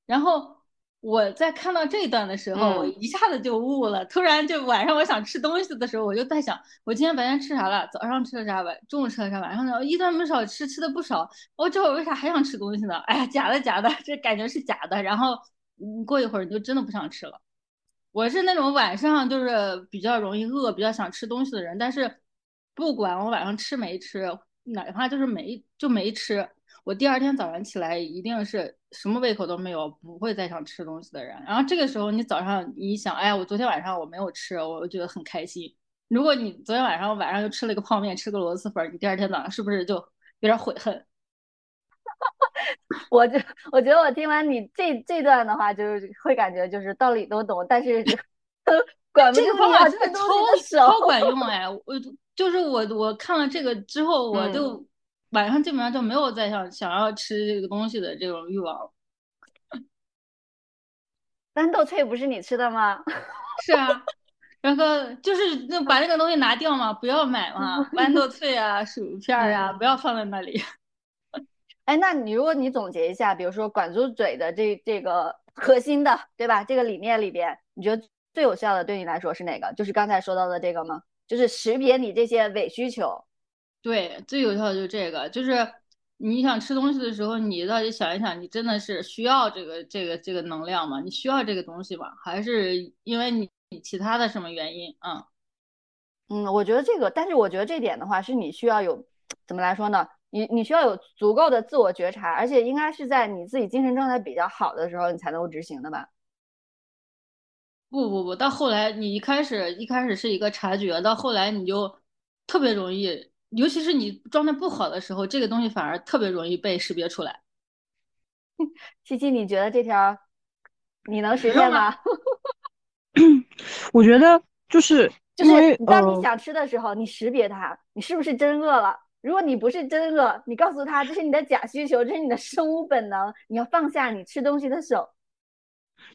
然后。我在看到这一段的时候，我一下子就悟了。突然就晚上我想吃东西的时候，我就在想，我今天白天吃啥了？早上吃了啥？晚中午吃了啥？晚上呢？一顿没少吃，吃的不少。我这会儿为啥还想吃东西呢？哎呀，假的假的，这感觉是假的。然后你过一会儿你就真的不想吃了。我是那种晚上就是比较容易饿、比较想吃东西的人，但是不管我晚上吃没吃，哪怕就是没就没吃。我第二天早上起来一定是什么胃口都没有，不会再想吃东西的人。然后这个时候你早上你想，哎呀，我昨天晚上我没有吃，我觉得很开心。如果你昨天晚上晚上又吃了一个泡面，吃个螺蛳粉，你第二天早上是不是就有点悔恨？我就我觉得我听完你这这段的话，就是会感觉就是道理都懂，但是 管不住要吃东西的手，超管用哎！我就是我我看了这个之后，我就。晚上基本上就没有再想想要吃这个东西的这种欲望。豌豆脆不是你吃的吗？是啊，然后就是那把那个东西拿掉嘛，不要买嘛，豌豆脆啊、薯片啊，不要放在那里。哎，那你如果你总结一下，比如说管住嘴的这这个核心的，对吧？这个理念里边，你觉得最有效的对你来说是哪个？就是刚才说到的这个吗？就是识别你这些伪需求。对，最有效的就是这个，就是你想吃东西的时候，你到底想一想，你真的是需要这个这个这个能量吗？你需要这个东西吗？还是因为你其他的什么原因啊？嗯，我觉得这个，但是我觉得这点的话，是你需要有怎么来说呢？你你需要有足够的自我觉察，而且应该是在你自己精神状态比较好的时候，你才能够执行的吧？不不不，到后来你一开始一开始是一个察觉，到后来你就特别容易。尤其是你状态不好的时候，这个东西反而特别容易被识别出来。七七，你觉得这条你能实现吗？我觉得就是就是当你想吃的时候，你识别它，你是不是真饿了？如果你不是真饿，你告诉他这是你的假需求，这是你的生物本能，你要放下你吃东西的手。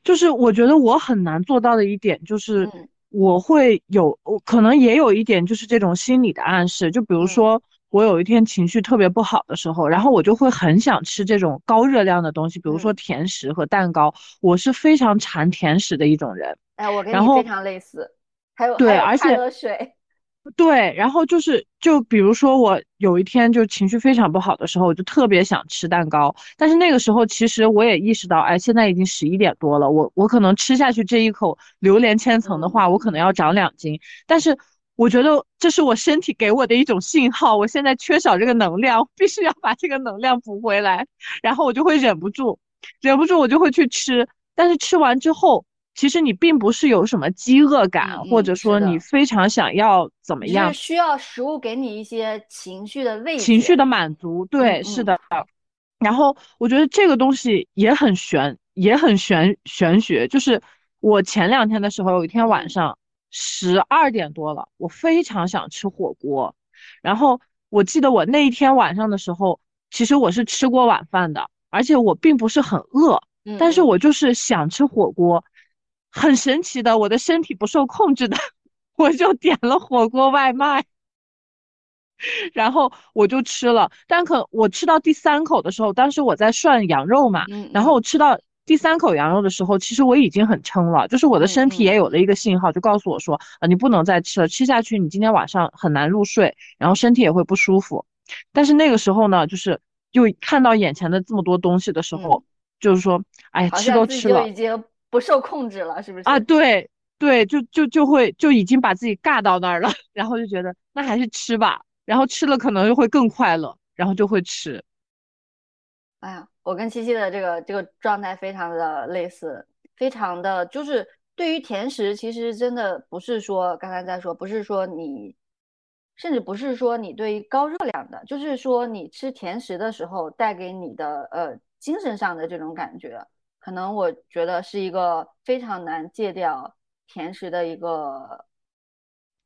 就是我觉得我很难做到的一点就是。我会有，我可能也有一点，就是这种心理的暗示。就比如说，我有一天情绪特别不好的时候，然后我就会很想吃这种高热量的东西，比如说甜食和蛋糕。我是非常馋甜食的一种人。哎，我跟你非常类似。还有对，而且喝水。对，然后就是，就比如说我有一天就情绪非常不好的时候，我就特别想吃蛋糕。但是那个时候，其实我也意识到，哎，现在已经十一点多了，我我可能吃下去这一口榴莲千层的话，我可能要长两斤。但是我觉得这是我身体给我的一种信号，我现在缺少这个能量，必须要把这个能量补回来。然后我就会忍不住，忍不住我就会去吃。但是吃完之后。其实你并不是有什么饥饿感，或者说你非常想要怎么样，需要食物给你一些情绪的慰藉、情绪的满足。对，是的。然后我觉得这个东西也很玄，也很玄玄学。就是我前两天的时候，有一天晚上十二点多了，我非常想吃火锅。然后我记得我那一天晚上的时候，其实我是吃过晚饭的，而且我并不是很饿，但是我就是想吃火锅。很神奇的，我的身体不受控制的，我就点了火锅外卖，然后我就吃了。但可我吃到第三口的时候，当时我在涮羊肉嘛，然后我吃到第三口羊肉的时候，其实我已经很撑了，就是我的身体也有了一个信号，就告诉我说，啊，你不能再吃了，吃下去你今天晚上很难入睡，然后身体也会不舒服。但是那个时候呢，就是又看到眼前的这么多东西的时候，就是说，哎，吃都吃了。不受控制了，是不是啊？对对，就就就会就已经把自己尬到那儿了，然后就觉得那还是吃吧，然后吃了可能就会更快乐，然后就会吃。哎呀，我跟七七的这个这个状态非常的类似，非常的就是对于甜食，其实真的不是说刚才在说，不是说你，甚至不是说你对于高热量的，就是说你吃甜食的时候带给你的呃精神上的这种感觉，可能我觉得是一个非常难戒掉甜食的一个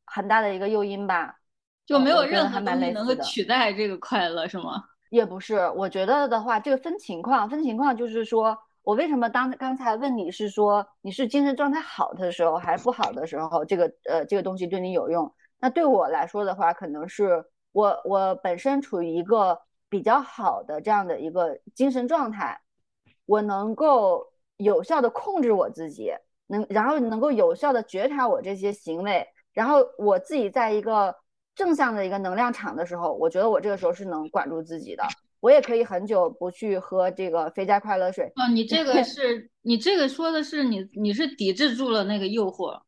很大的一个诱因吧。就没有任何东西能够取代这个快乐，是吗？也不是，我觉得的话，这个分情况，分情况就是说，我为什么当刚才问你是说你是精神状态好的时候还是不好的时候，这个呃这个东西对你有用？那对我来说的话，可能是我我本身处于一个比较好的这样的一个精神状态，我能够有效的控制我自己，能然后能够有效的觉察我这些行为，然后我自己在一个正向的一个能量场的时候，我觉得我这个时候是能管住自己的。我也可以很久不去喝这个肥宅快乐水。哦，你这个 是你这个说的是你你是抵制住了那个诱惑，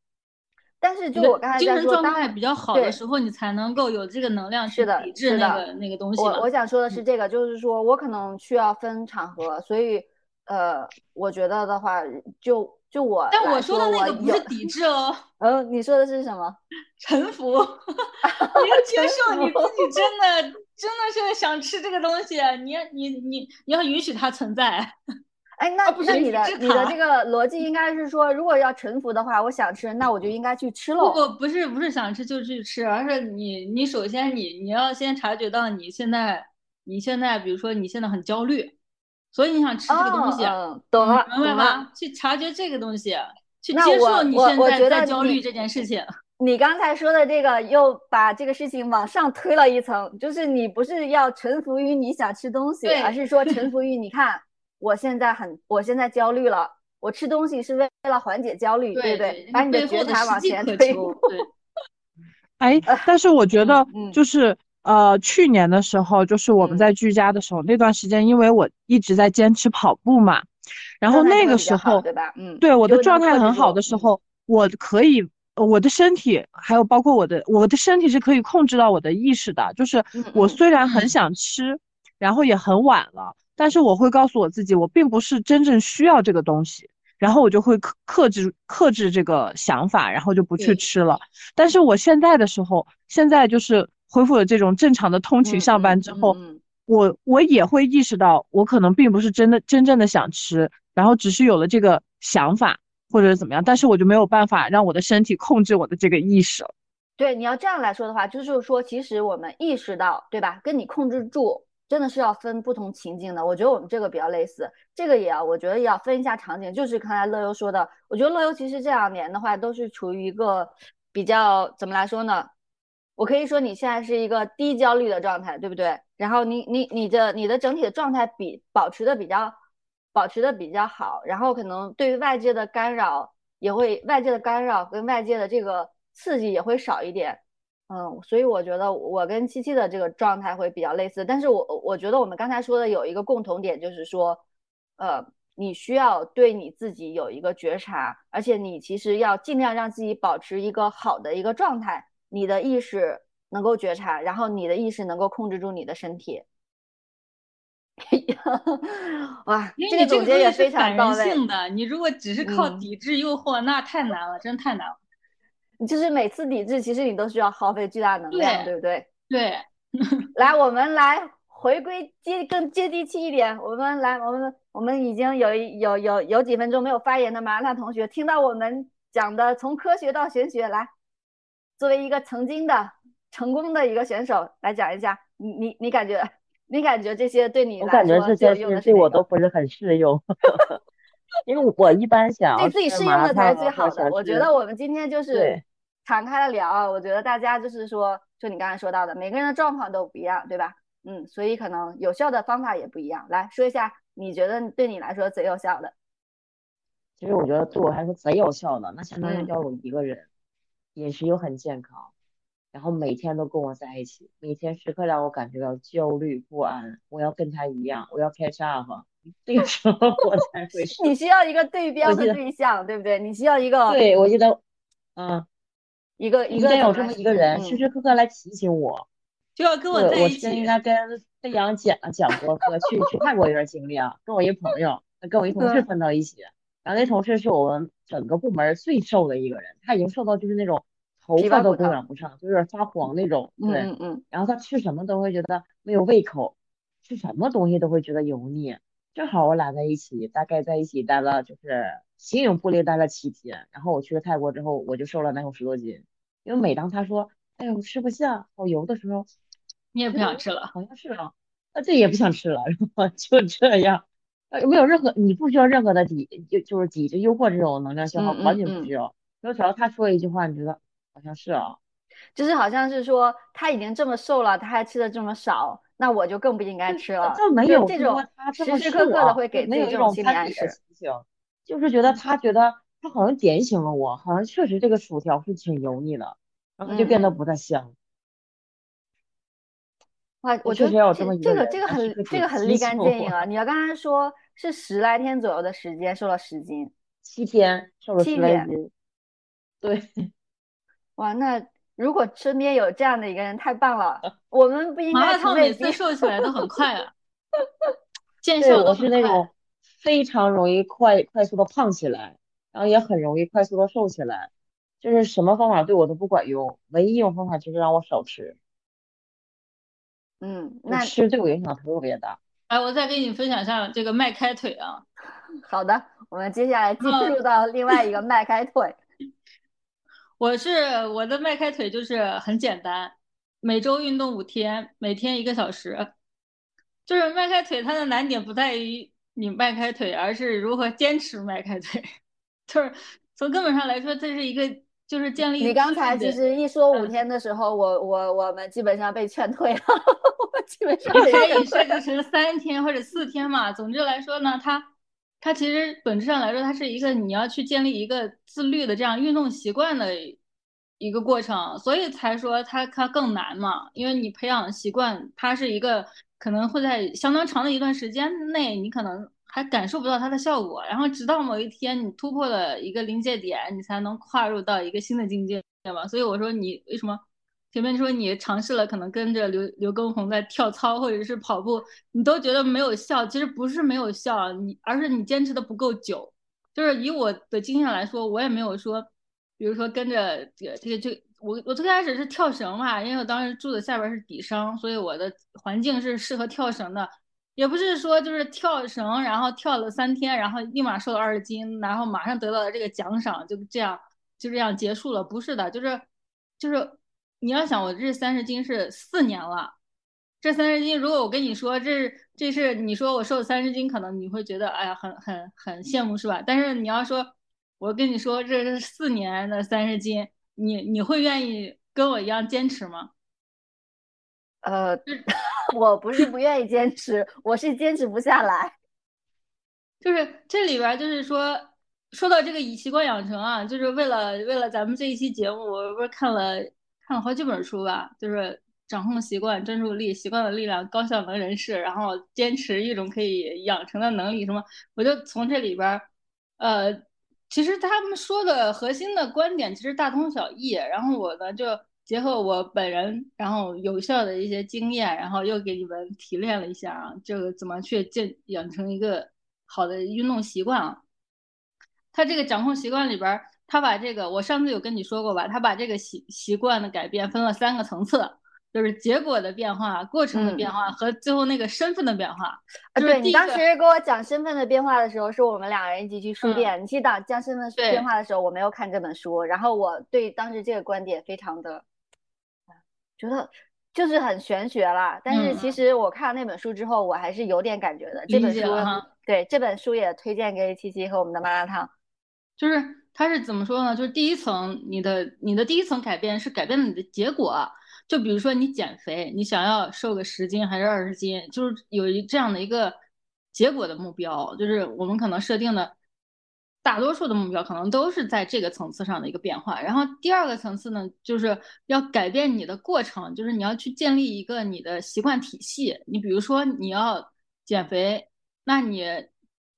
但是就我刚才精神在说，当状态比较好对的时候，你才能够有这个能量去是的抵制是的那个那个东西我我想说的是这个，就是说我可能需要分场合，所以呃，我觉得的话，就就我但我说的那个不是抵制哦，嗯，你说的是什么？臣服，你要接受你自己真的真的是想吃这个东西，你你你你要允许它存在。哎，那啊不是那你的你的这个逻辑应该是说，如果要臣服的话，我想吃，那我就应该去吃不喽。不不是不是想吃就去吃，而是你你首先你你要先察觉到你现在你现在比如说你现在很焦虑，所以你想吃这个东西，懂了，明白懂了。吧？去察觉这个东西，去接受你现在我觉得你在焦虑这件事情。你刚才说的这个又把这个事情往上推了一层，就是你不是要臣服于你想吃东西，对而是说臣 服于你看，我现在很，我现在焦虑了，我吃东西是为了缓解焦虑，对不对？把你的觉察往前推。求，对，哎，但是我觉得 嗯就是呃，去年的时候，就是我们嗯在居家的时候，那段时间，因为我一直在坚持跑步嘛，然后那个时候，对吧？嗯，对我的状态很好的时候，我可以，呃我的身体还有包括我的我的身体是可以控制到我的意识的，就是嗯我嗯虽然很嗯想吃，然后也很晚了，但是我会告诉我自己，我并不是真正需要这个东西，然后我就会克克制克制这个想法，然后就不去吃了。但是我现在的时候，现在就是恢复了这种正常的通勤嗯上班嗯之后，嗯嗯我我也会意识到，我可能并不是真的真正的想吃，然后只是有了这个想法或者是怎么样，但是我就没有办法让我的身体控制我的这个意识了。对，你要这样来说的话，就是说，其实我们意识到，对吧？跟你控制住，真的是要分不同情境的。我觉得我们这个比较类似，这个也要，我觉得也要分一下场景。就是刚才乐优说的，我觉得乐优其实这两年的话，都是处于一个比较怎么来说呢？我可以说你现在是一个低焦虑的状态，对不对？然后你你你的你的整体的状态比保持的比较保持的比较好，然后可能对于外界的干扰也会外界的干扰跟外界的这个刺激也会少一点，嗯，所以我觉得我跟七七的这个状态会比较类似，但是我我觉得我们刚才说的有一个共同点，就是说，呃，你需要对你自己有一个觉察，而且你其实要尽量让自己保持一个好的一个状态，你的意识能够觉察，然后你的意识能够控制住你的身体。哇，因这个总结也非常到位。性的，你如果只是靠嗯抵制诱惑，那太难了，真太难了。就是每次抵制，其实你都需要耗费巨大能量，对对不对？对，来，我们来回归接更接地气一点。我们来，我们我们已经有一有有有几分钟没有发言的麻辣同学，听到我们讲的从科学到玄学，来，作为一个曾经的成功的一个选手来讲一下，你你你感觉你感觉这些对你来我感觉说这些是用的是哪个对我都不是很适用，因为我一般想对自己适用的才是最好的。我觉得我们今天就是敞开了聊啊，我觉得大家就是说，就你刚才说到的，每个人的状况都不一样，对吧？嗯，所以可能有效的方法也不一样。来说一下，你觉得对你来说贼有效的？其实我觉得对我来说贼有效的，那相当于嗯要有一个人，饮食又很健康，然后每天都跟我在一起，每天时刻让我感觉到焦虑不安，我要跟他一样，我要 catch up，这个时候我才会。你需要一个对标的对象，对不对？你需要一个对，我觉得，嗯，一个一个应该有这么一个人，嗯时时刻刻来提醒我。就要跟我，我在一起。是应该跟飞扬讲讲过说去去 泰国一段经历啊，跟我一朋友，跟我一同事分到一起，然后那同事是我们整个部门最瘦的一个人，他已经瘦到就是那种头发都供养不上，就是发黄那种，对，嗯嗯，然后他吃什么都会觉得没有胃口，吃什么东西都会觉得油腻。正好我俩在一起，大概在一起待了就是形影不离待了七天，然后我去了泰国之后，我就瘦了那有十多斤，因为每当他说哎呦吃不下好油的时候。你也不想吃了，好像是啊，那这也不想吃了，然后就这样，呃，没有任何，你不需要任何的抵，就就是抵制诱惑这种能量消耗，完全不需要。就只要他说一句话，你觉得好像是啊，就是好像是说他已经这么瘦了，他还吃的这么少，那我就更不应该吃了。这没有这种时时刻刻的会给自己这种心理暗示，就是觉得他觉得他好像点醒了我，好像确实这个薯条是挺油腻的，然后就变得不太香。哇，我觉得这这个这个很这个很立竿见影啊！你要刚才说是十来天左右的时间瘦了十斤，七天瘦了十来斤，对，哇，那如果身边有这样的一个人，太棒了！我们不应该麻辣烫每次瘦起来都很快啊，见效都是那种非常容易快快速的胖起来，然后也很容易快速的瘦起来，就是什么方法对我都不管用，唯一一种方法就是让我少吃。嗯，那吃对我影响特别大。哎，我再给你分享一下这个迈开腿啊。好的，我们接下来进入到另外一个迈开腿。我是我的迈开腿就是很简单，每周运动五天，每天一个小时。就是迈开腿，它的难点不在于你迈开腿，而是如何坚持迈开腿。就是从根本上来说，这是一个。就是建立。你刚才其实一说五天的时候，我我我们基本上被劝退了。我基本上可以设置成三天或者四天嘛。总之来说呢，它它其实本质上来说，它是一个你要去建立一个自律的这样运动习惯的一个过程，所以才说它它更难嘛。因为你培养习惯，它是一个可能会在相当长的一段时间内，你可能。还感受不到它的效果，然后直到某一天你突破了一个临界点，你才能跨入到一个新的境界，对吧？所以我说你为什么前面说你尝试了，可能跟着刘刘畊宏在跳操或者是跑步，你都觉得没有效，其实不是没有效，你而是你坚持的不够久。就是以我的经验来说，我也没有说，比如说跟着这个这个这我我最开始是跳绳嘛，因为我当时住的下边是底商，所以我的环境是适合跳绳的。也不是说就是跳绳，然后跳了三天，然后立马瘦了二十斤，然后马上得到了这个奖赏，就这样就这样结束了。不是的，就是就是你要想，我这三十斤是四年了，这三十斤如果我跟你说这这是你说我瘦了三十斤，可能你会觉得哎呀很很很羡慕是吧？但是你要说我跟你说这是四年的三十斤，你你会愿意跟我一样坚持吗？呃。我不是不愿意坚持，我是坚持不下来。就是这里边，就是说说到这个以习惯养成啊，就是为了为了咱们这一期节目，我不是看了看了好几本书吧，就是掌控习惯、专注力、习惯的力量、高效能人士，然后坚持一种可以养成的能力什么，我就从这里边，呃，其实他们说的核心的观点其实大同小异，然后我呢就。结合我本人，然后有效的一些经验，然后又给你们提炼了一下啊，这个怎么去建养成一个好的运动习惯啊？他这个掌控习惯里边，他把这个我上次有跟你说过吧？他把这个习习惯的改变分了三个层次，就是结果的变化、过程的变化和最后那个身份的变化。啊，对你当时给我讲身份的变化的时候，是我们两个人一起去书店。你去讲讲身份变化的时候，我没有看这本书，然后我对当时这个观点非常的。觉得就是很玄学了，但是其实我看了那本书之后，我还是有点感觉的。这本书对这本书也推荐给七七和我们的麻辣烫。就是它是怎么说呢？就是第一层，你的你的第一层改变是改变了你的结果。就比如说你减肥，你想要瘦个十斤还是二十斤，就是有一这样的一个结果的目标，就是我们可能设定的。大多数的目标可能都是在这个层次上的一个变化，然后第二个层次呢，就是要改变你的过程，就是你要去建立一个你的习惯体系。你比如说你要减肥，那你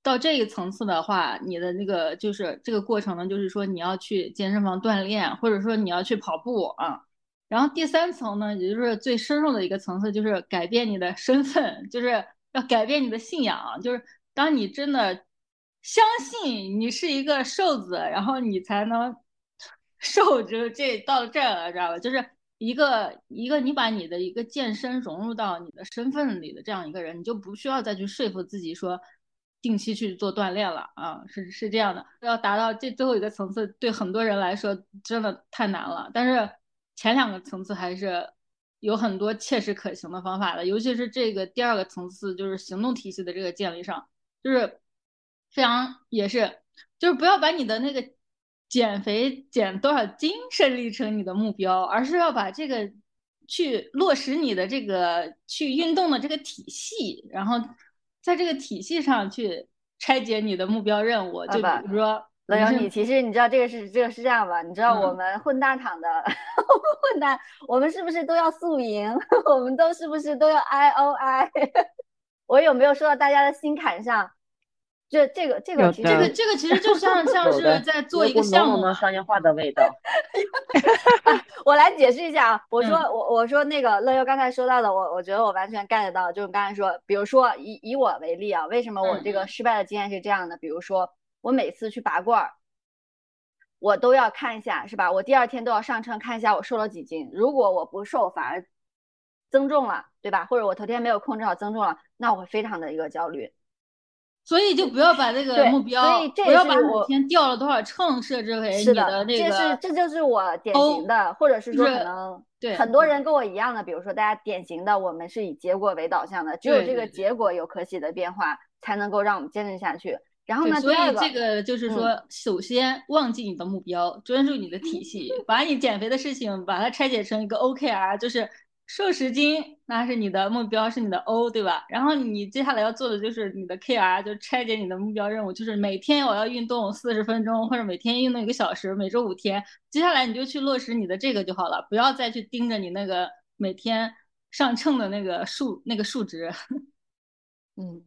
到这一层次的话，你的那个就是这个过程呢，就是说你要去健身房锻炼，或者说你要去跑步啊。然后第三层呢，也就是最深入的一个层次，就是改变你的身份，就是要改变你的信仰。就是当你真的相信你是一个瘦子，然后你才能 瘦，就这到这儿了，知道吧？就是一个一个你把你的一个健身融入到你的身份里的这样一个人，你就不需要再去说服自己说定期去做锻炼了啊，是是这样的。要达到这最后一个层次，对很多人来说真的太难了，但是。前两个层次还是有很多切实可行的方法的，尤其是这个第二个层次，就是行动体系的这个建立上，就是非常也是，就是不要把你的那个减肥减多少斤设立成你的目标，而是要把这个去落实你的这个去运动的这个体系，然后在这个体系上去拆解你的目标任务，就比如说。乐友，你其实你知道这个是这个是这样吧？你知道我们混大厂的 混大，我们是不是都要宿营？我们都是不是都要 I O I？我有没有说到大家的心坎上？这这个这个这个这个其实就像 像是在做一个项目商业化的味道。我来解释一下啊，我说我我说那个乐优刚才说到的，我我觉得我完全 get 到，就是刚才说，比如说以以我为例啊，为什么我这个失败的经验是这样的？比如说。我每次去拔罐儿，我都要看一下，是吧？我第二天都要上称看一下我瘦了几斤。如果我不瘦，反而增重了，对吧？或者我头天没有控制好增重了，那我会非常的一个焦虑。所以就不要把这个目标，不要把每天掉了多少秤设置为你的那个。这是这就是我典型的，或者是说可能对很多人跟我一样的，比如说大家典型的，我们是以结果为导向的，只有这个结果有可喜的变化，才能够让我们坚持下去。然后呢？所以这个就是说，首先忘记你的目标，专注你的体系，把你减肥的事情把它拆解成一个 OKR，就是瘦十斤，那是你的目标，是你的 O，对吧？然后你接下来要做的就是你的 KR，就拆解你的目标任务，就是每天我要运动四十分钟，或者每天运动一个小时，每周五天。接下来你就去落实你的这个就好了，不要再去盯着你那个每天上秤的那个数那个数值。嗯。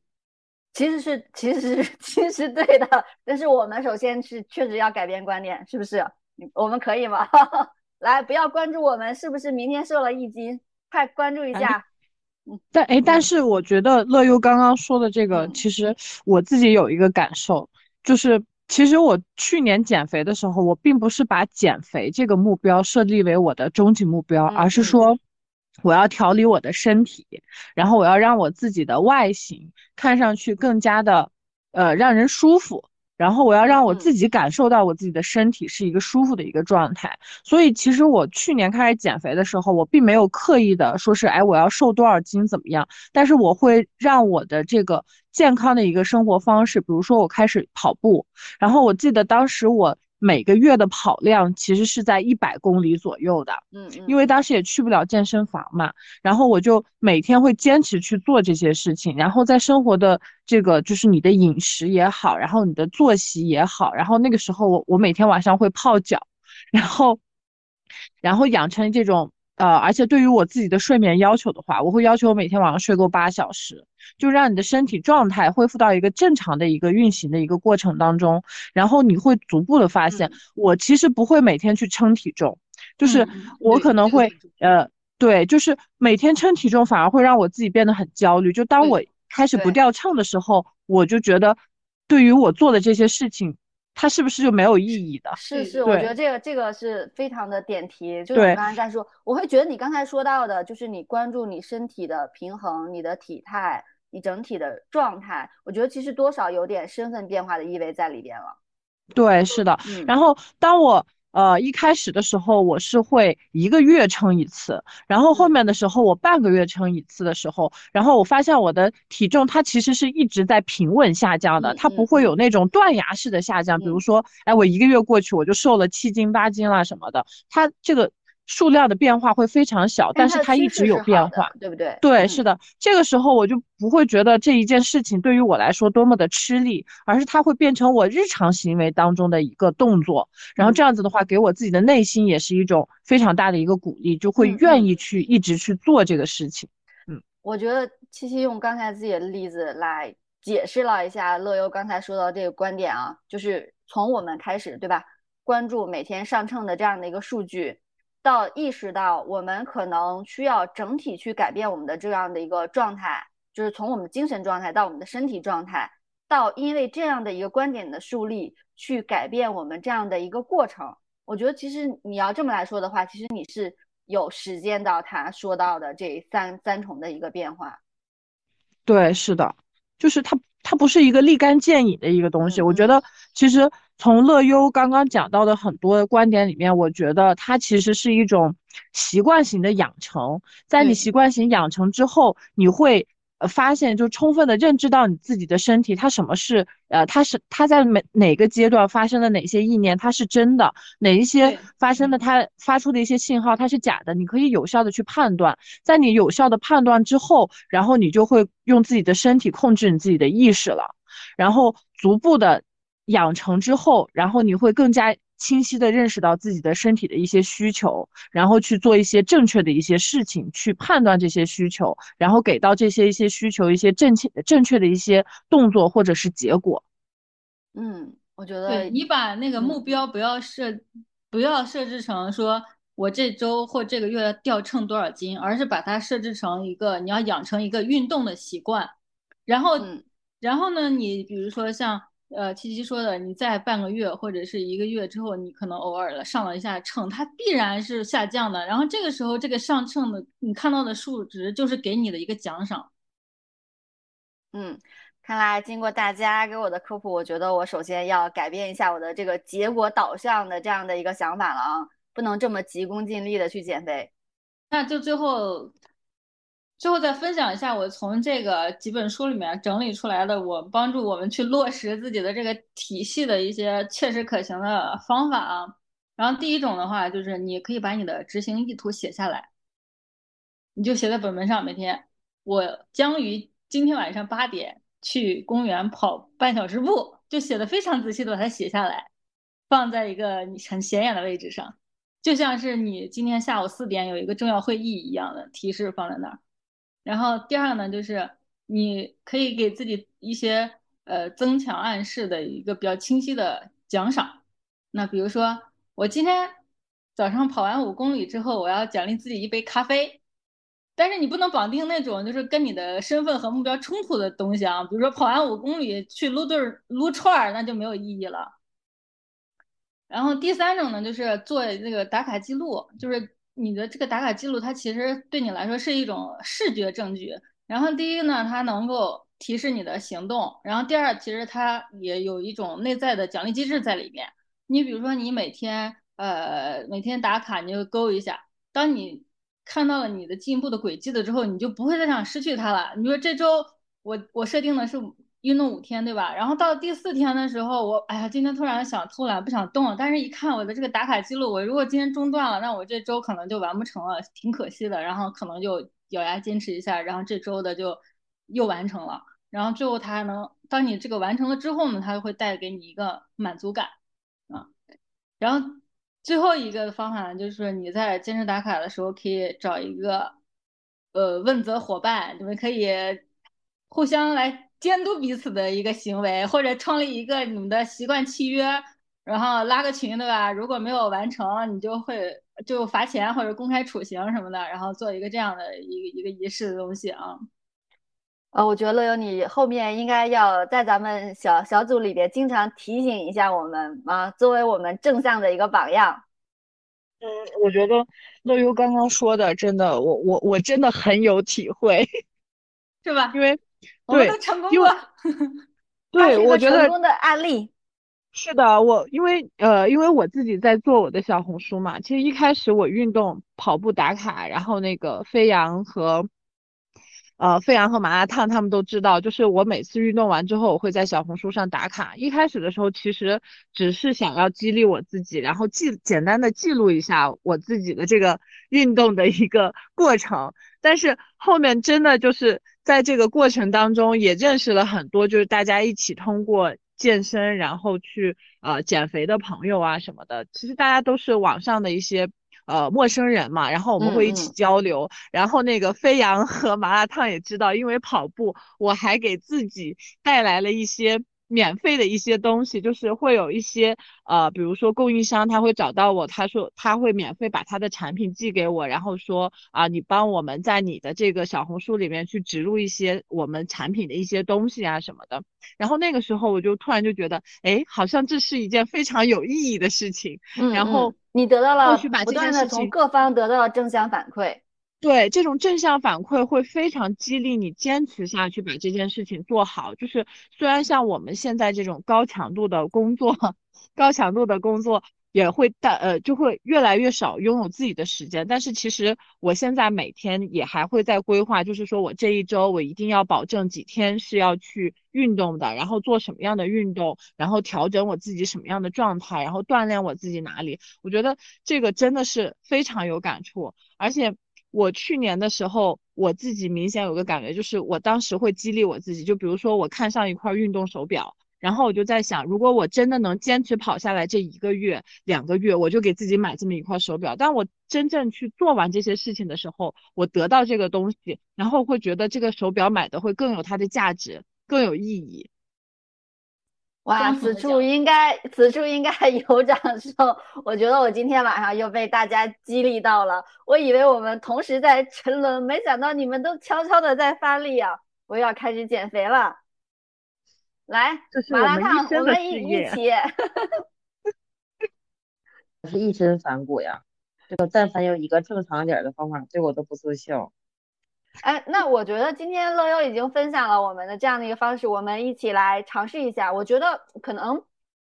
其实是，其实，其实对的。但是我们首先是确实要改变观念，是不是？我们可以吗？来，不要关注我们是不是明天瘦了一斤，快关注一下。嗯。但哎，但是我觉得乐优刚刚说的这个，其实我自己有一个感受，就是其实我去年减肥的时候，我并不是把减肥这个目标设立为我的终极目标，而是说。我要调理我的身体，然后我要让我自己的外形看上去更加的，呃，让人舒服。然后我要让我自己感受到我自己的身体是一个舒服的一个状态。所以其实我去年开始减肥的时候，我并没有刻意的说是，哎，我要瘦多少斤怎么样？但是我会让我的这个健康的一个生活方式，比如说我开始跑步。然后我记得当时我。每个月的跑量其实是在一百公里左右的，嗯，因为当时也去不了健身房嘛，然后我就每天会坚持去做这些事情，然后在生活的这个就是你的饮食也好，然后你的作息也好，然后那个时候我我每天晚上会泡脚，然后，然后养成这种。呃，而且对于我自己的睡眠要求的话，我会要求我每天晚上睡够八小时，就让你的身体状态恢复到一个正常的一个运行的一个过程当中。然后你会逐步的发现，我其实不会每天去称体重，就是我可能会，呃，对，就是每天称体重反而会让我自己变得很焦虑。就当我开始不掉秤的时候，我就觉得，对于我做的这些事情。它是不是就没有意义的？是是，我觉得这个这个是非常的点题。就是我刚才在说，我会觉得你刚才说到的，就是你关注你身体的平衡、你的体态、你整体的状态，我觉得其实多少有点身份变化的意味在里边了。对，是的。然后当我。呃，一开始的时候我是会一个月称一次，然后后面的时候我半个月称一次的时候，然后我发现我的体重它其实是一直在平稳下降的，它不会有那种断崖式的下降。比如说，哎，我一个月过去我就瘦了七斤八斤啦什么的，它这个。数量的变化会非常小，但是它一直有变化，对不对？对，是的。这个时候我就不会觉得这一件事情对于我来说多么的吃力，而是它会变成我日常行为当中的一个动作。然后这样子的话，给我自己的内心也是一种非常大的一个鼓励，就会愿意去一直去做这个事情。嗯，我觉得七七用刚才自己的例子来解释了一下乐优刚才说到这个观点啊，就是从我们开始，对吧？关注每天上秤的这样的一个数据。到意识到我们可能需要整体去改变我们的这样的一个状态，就是从我们的精神状态到我们的身体状态，到因为这样的一个观点的树立去改变我们这样的一个过程。我觉得其实你要这么来说的话，其实你是有实践到他说到的这三三重的一个变化。对，是的，就是它，它不是一个立竿见影的一个东西。我觉嗯得，其实从乐优刚刚讲到的很多观点里面，我觉得它其实是一种习惯型的养成。在你习惯型养成之后，你会呃发现，就充分的认知到你自己的身体，它什么是呃，它是它在每哪个阶段发生的哪些意念，它是真的，哪一些发生的它发出的一些信号，它是假的，你可以有效的去判断。在你有效的判断之后，然后你就会用自己的身体控制你自己的意识了，然后逐步的养成之后，然后你会更加清晰的认识到自己的身体的一些需求，然后去做一些正确的一些事情，去判断这些需求，然后给到这些一些需求一些正确正确的一些动作或者是结果。嗯，我觉得对你把那个目嗯标不要设，不要设置成说我这周或这个月掉秤多少斤，而是把它设置成一个你要养成一个运动的习惯。然后，嗯然后呢，你比如说像呃七七说的，你在半个月或者是一个月之后，你可能偶尔的上了一下秤，它必然是下降的。然后这个时候，这个上秤的你看到的数值就是给你的一个奖赏。嗯，看来经过大家给我的科普，我觉得我首先要改变一下我的这个结果导向的这样的一个想法了啊，不能这么急功近利的去减肥。那就最后，最后再分享一下我从这个几本书里面整理出来的，我帮助我们去落实自己的这个体系的一些切实可行的方法啊。然后第一种的话，就是你可以把你的执行意图写下来，你就写在本本上，每天我将于今天晚上八点去公园跑半小时步，就写的非常仔细的把它写下来，放在一个你很显眼的位置上。就像是你今天下午四点有一个重要会议一样的提示放在那儿。然后第二呢，就是你可以给自己一些呃增强暗示的一个比较清晰的奖赏。那比如说，我今天早上跑完五公里之后，我要奖励自己一杯咖啡。但是你不能绑定那种就是跟你的身份和目标冲突的东西啊，比如说跑完五公里去撸对撸串儿，那就没有意义了。然后第三种呢，就是做那个打卡记录，就是你的这个打卡记录，它其实对你来说是一种视觉证据。然后第一呢，它能够提示你的行动；然后第二，其实它也有一种内在的奖励机制在里面。你比如说，你每天呃每天打卡，你就勾一下，当你看到了你的进步的轨迹了之后，你就不会再想失去它了。你说这周我我设定的是运动五天，对吧？然后到第四天的时候，我哎呀，今天突然想偷懒，不想动了。但是一看我的这个打卡记录，我如果今天中断了，那我这周可能就完不成了，挺可惜的。然后可能就咬牙坚持一下，然后这周的就又完成了。然后最后它还能，当你这个完成了之后呢，它会带给你一个满足感啊。然后最后一个方法呢，就是你在坚持打卡的时候，可以找一个呃问责伙伴，你们可以互相来监督彼此的一个行为，或者创立一个你们的习惯契约，然后拉个群，对吧？如果没有完成，你就会就罚钱或者公开处刑什么的，然后做一个这样的一个一个仪式的东西啊。呃，我觉得乐游你后面应该要在咱们小小组里边经常提醒一下我们啊，作为我们正向的一个榜样。嗯，我觉得乐优刚刚说的真的，我我我真的很有体会，是吧？因为我们对都成功因为过。对，我觉得成功的案例。是的，我因为呃，因为我自己在做我的小红书嘛，其实一开始我运动跑步打卡，然后那个飞扬和呃飞扬和麻辣烫他们都知道，就是我每次运动完之后，我会在小红书上打卡。一开始的时候，其实只是想要激励我自己，然后记简单的记录一下我自己的这个运动的一个过程。但是后面真的就是在这个过程当中，也认识了很多，就是大家一起通过健身，然后去呃减肥的朋友啊什么的。其实大家都是网上的一些呃陌生人嘛，然后我们会一起交流。然后那个飞扬和麻辣烫也知道，因为跑步，我还给自己带来了一些免费的一些东西，就是会有一些呃，比如说供应商他会找到我，他说他会免费把他的产品寄给我，然后说啊，你帮我们在你的这个小红书里面去植入一些我们产品的一些东西啊什么的。然后那个时候我就突然就觉得，哎，好像这是一件非常有意义的事情。嗯，然后你得到了不断的从各方得到了正向反馈。对，这种正向反馈会非常激励你坚持下去，把这件事情做好。就是虽然像我们现在这种高强度的工作，高强度的工作也会带呃，就会越来越少拥有自己的时间。但是其实我现在每天也还会在规划，就是说我这一周我一定要保证几天是要去运动的，然后做什么样的运动，然后调整我自己什么样的状态，然后锻炼我自己哪里。我觉得这个真的是非常有感触，而且。我去年的时候，我自己明显有个感觉，就是我当时会激励我自己，就比如说我看上一块运动手表，然后我就在想，如果我真的能坚持跑下来这一个月、两个月，我就给自己买这么一块手表。但我真正去做完这些事情的时候，我得到这个东西，然后会觉得这个手表买的会更有它的价值，更有意义。哇，此处应该此处应该有掌声。我觉得我今天晚上又被大家激励到了。我以为我们同时在沉沦，没想到你们都悄悄的在发力啊！我要开始减肥了。来，麻辣烫，我们一一起。我 是一身反骨呀，这个但凡有一个正常点的方法，对我都不奏效。哎，那我觉得今天乐优已经分享了我们的这样的一个方式，我们一起来尝试一下。我觉得可能，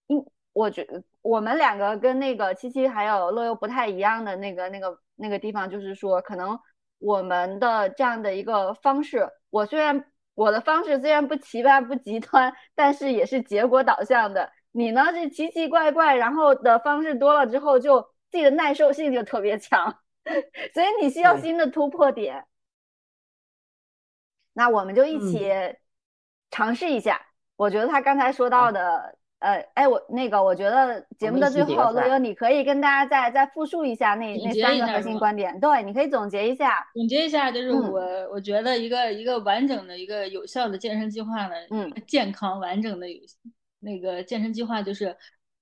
嗯，我觉我们两个跟那个七七还有乐优不太一样的那个那个那个地方，就是说，可能我们的这样的一个方式，我虽然我的方式虽然不奇葩不极端，但是也是结果导向的。你呢是奇奇怪怪，然后的方式多了之后，就自己的耐受性就特别强，所以你需要新的突破点。那我们就一起尝试一下。我觉得他刚才说到的，呃，哎，我那个，我觉得节目的最后，乐优，你可以跟大家再再复述一下那那三个核心观点。对，你可以总结一下。总结一下，就是我我觉得一个一个完整的一个有效的健身计划呢，嗯，健康完整的有那个健身计划就是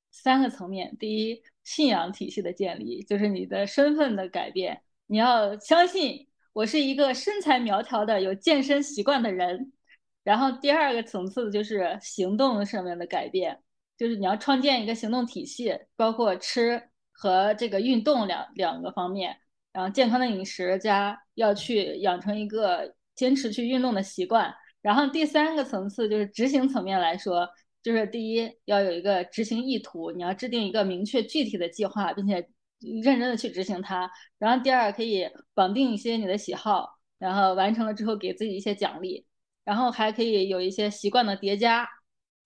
三个层面。第一，信仰体系的建立，就是你的身份的改变，你要相信。我是一个身材苗条的有健身习惯的人，然后第二个层次就是行动上面的改变，就是你要创建一个行动体系，包括吃和这个运动两两个方面，然后健康的饮食加要去养成一个坚持去运动的习惯，然后第三个层次就是执行层面来说，就是第一要有一个执行意图，你要制定一个明确具体的计划，并且。认真的去执行它，然后第二可以绑定一些你的喜好，然后完成了之后给自己一些奖励，然后还可以有一些习惯的叠加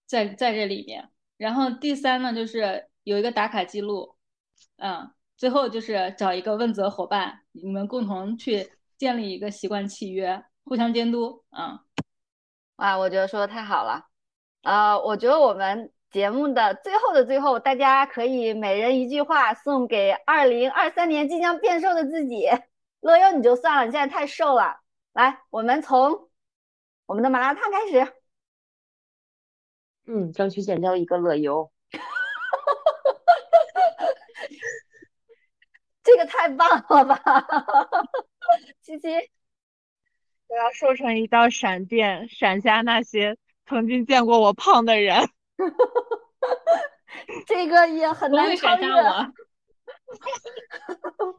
在在这里面，然后第三呢就是有一个打卡记录，嗯，最后就是找一个问责伙伴，你们共同去建立一个习惯契约，互相监督，嗯，哇，我觉得说的太好了，呃，我觉得我们。节目的最后的最后，大家可以每人一句话送给二零二三年即将变瘦的自己。乐优你就算了，你现在太瘦了。来，我们从我们的麻辣烫开始。嗯，争取减掉一个乐优。这个太棒了吧！七七，我要瘦成一道闪电，闪瞎那些曾经见过我胖的人。这个也很难超越。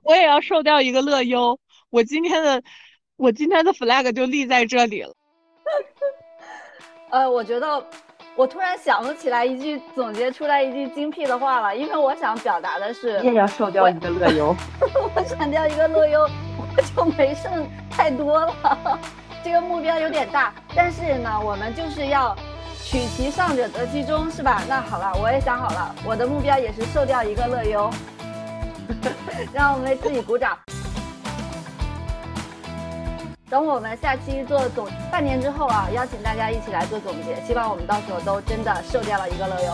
我也要瘦掉一个乐优。我今天的我今天的 flag 就立在这里了。呃，我觉得我突然想不起来一句总结出来一句精辟的话了，因为我想表达的是，也要瘦掉一个乐优。我想掉一个乐优，我就没剩太多了。这个目标有点大，但是呢，我们就是要。取其上者得其中，是吧？那好了，我也想好了，我的目标也是瘦掉一个乐优。让我们为自己鼓掌。等我们下期做总，半年之后啊，邀请大家一起来做总结。希望我们到时候都真的瘦掉了一个乐优。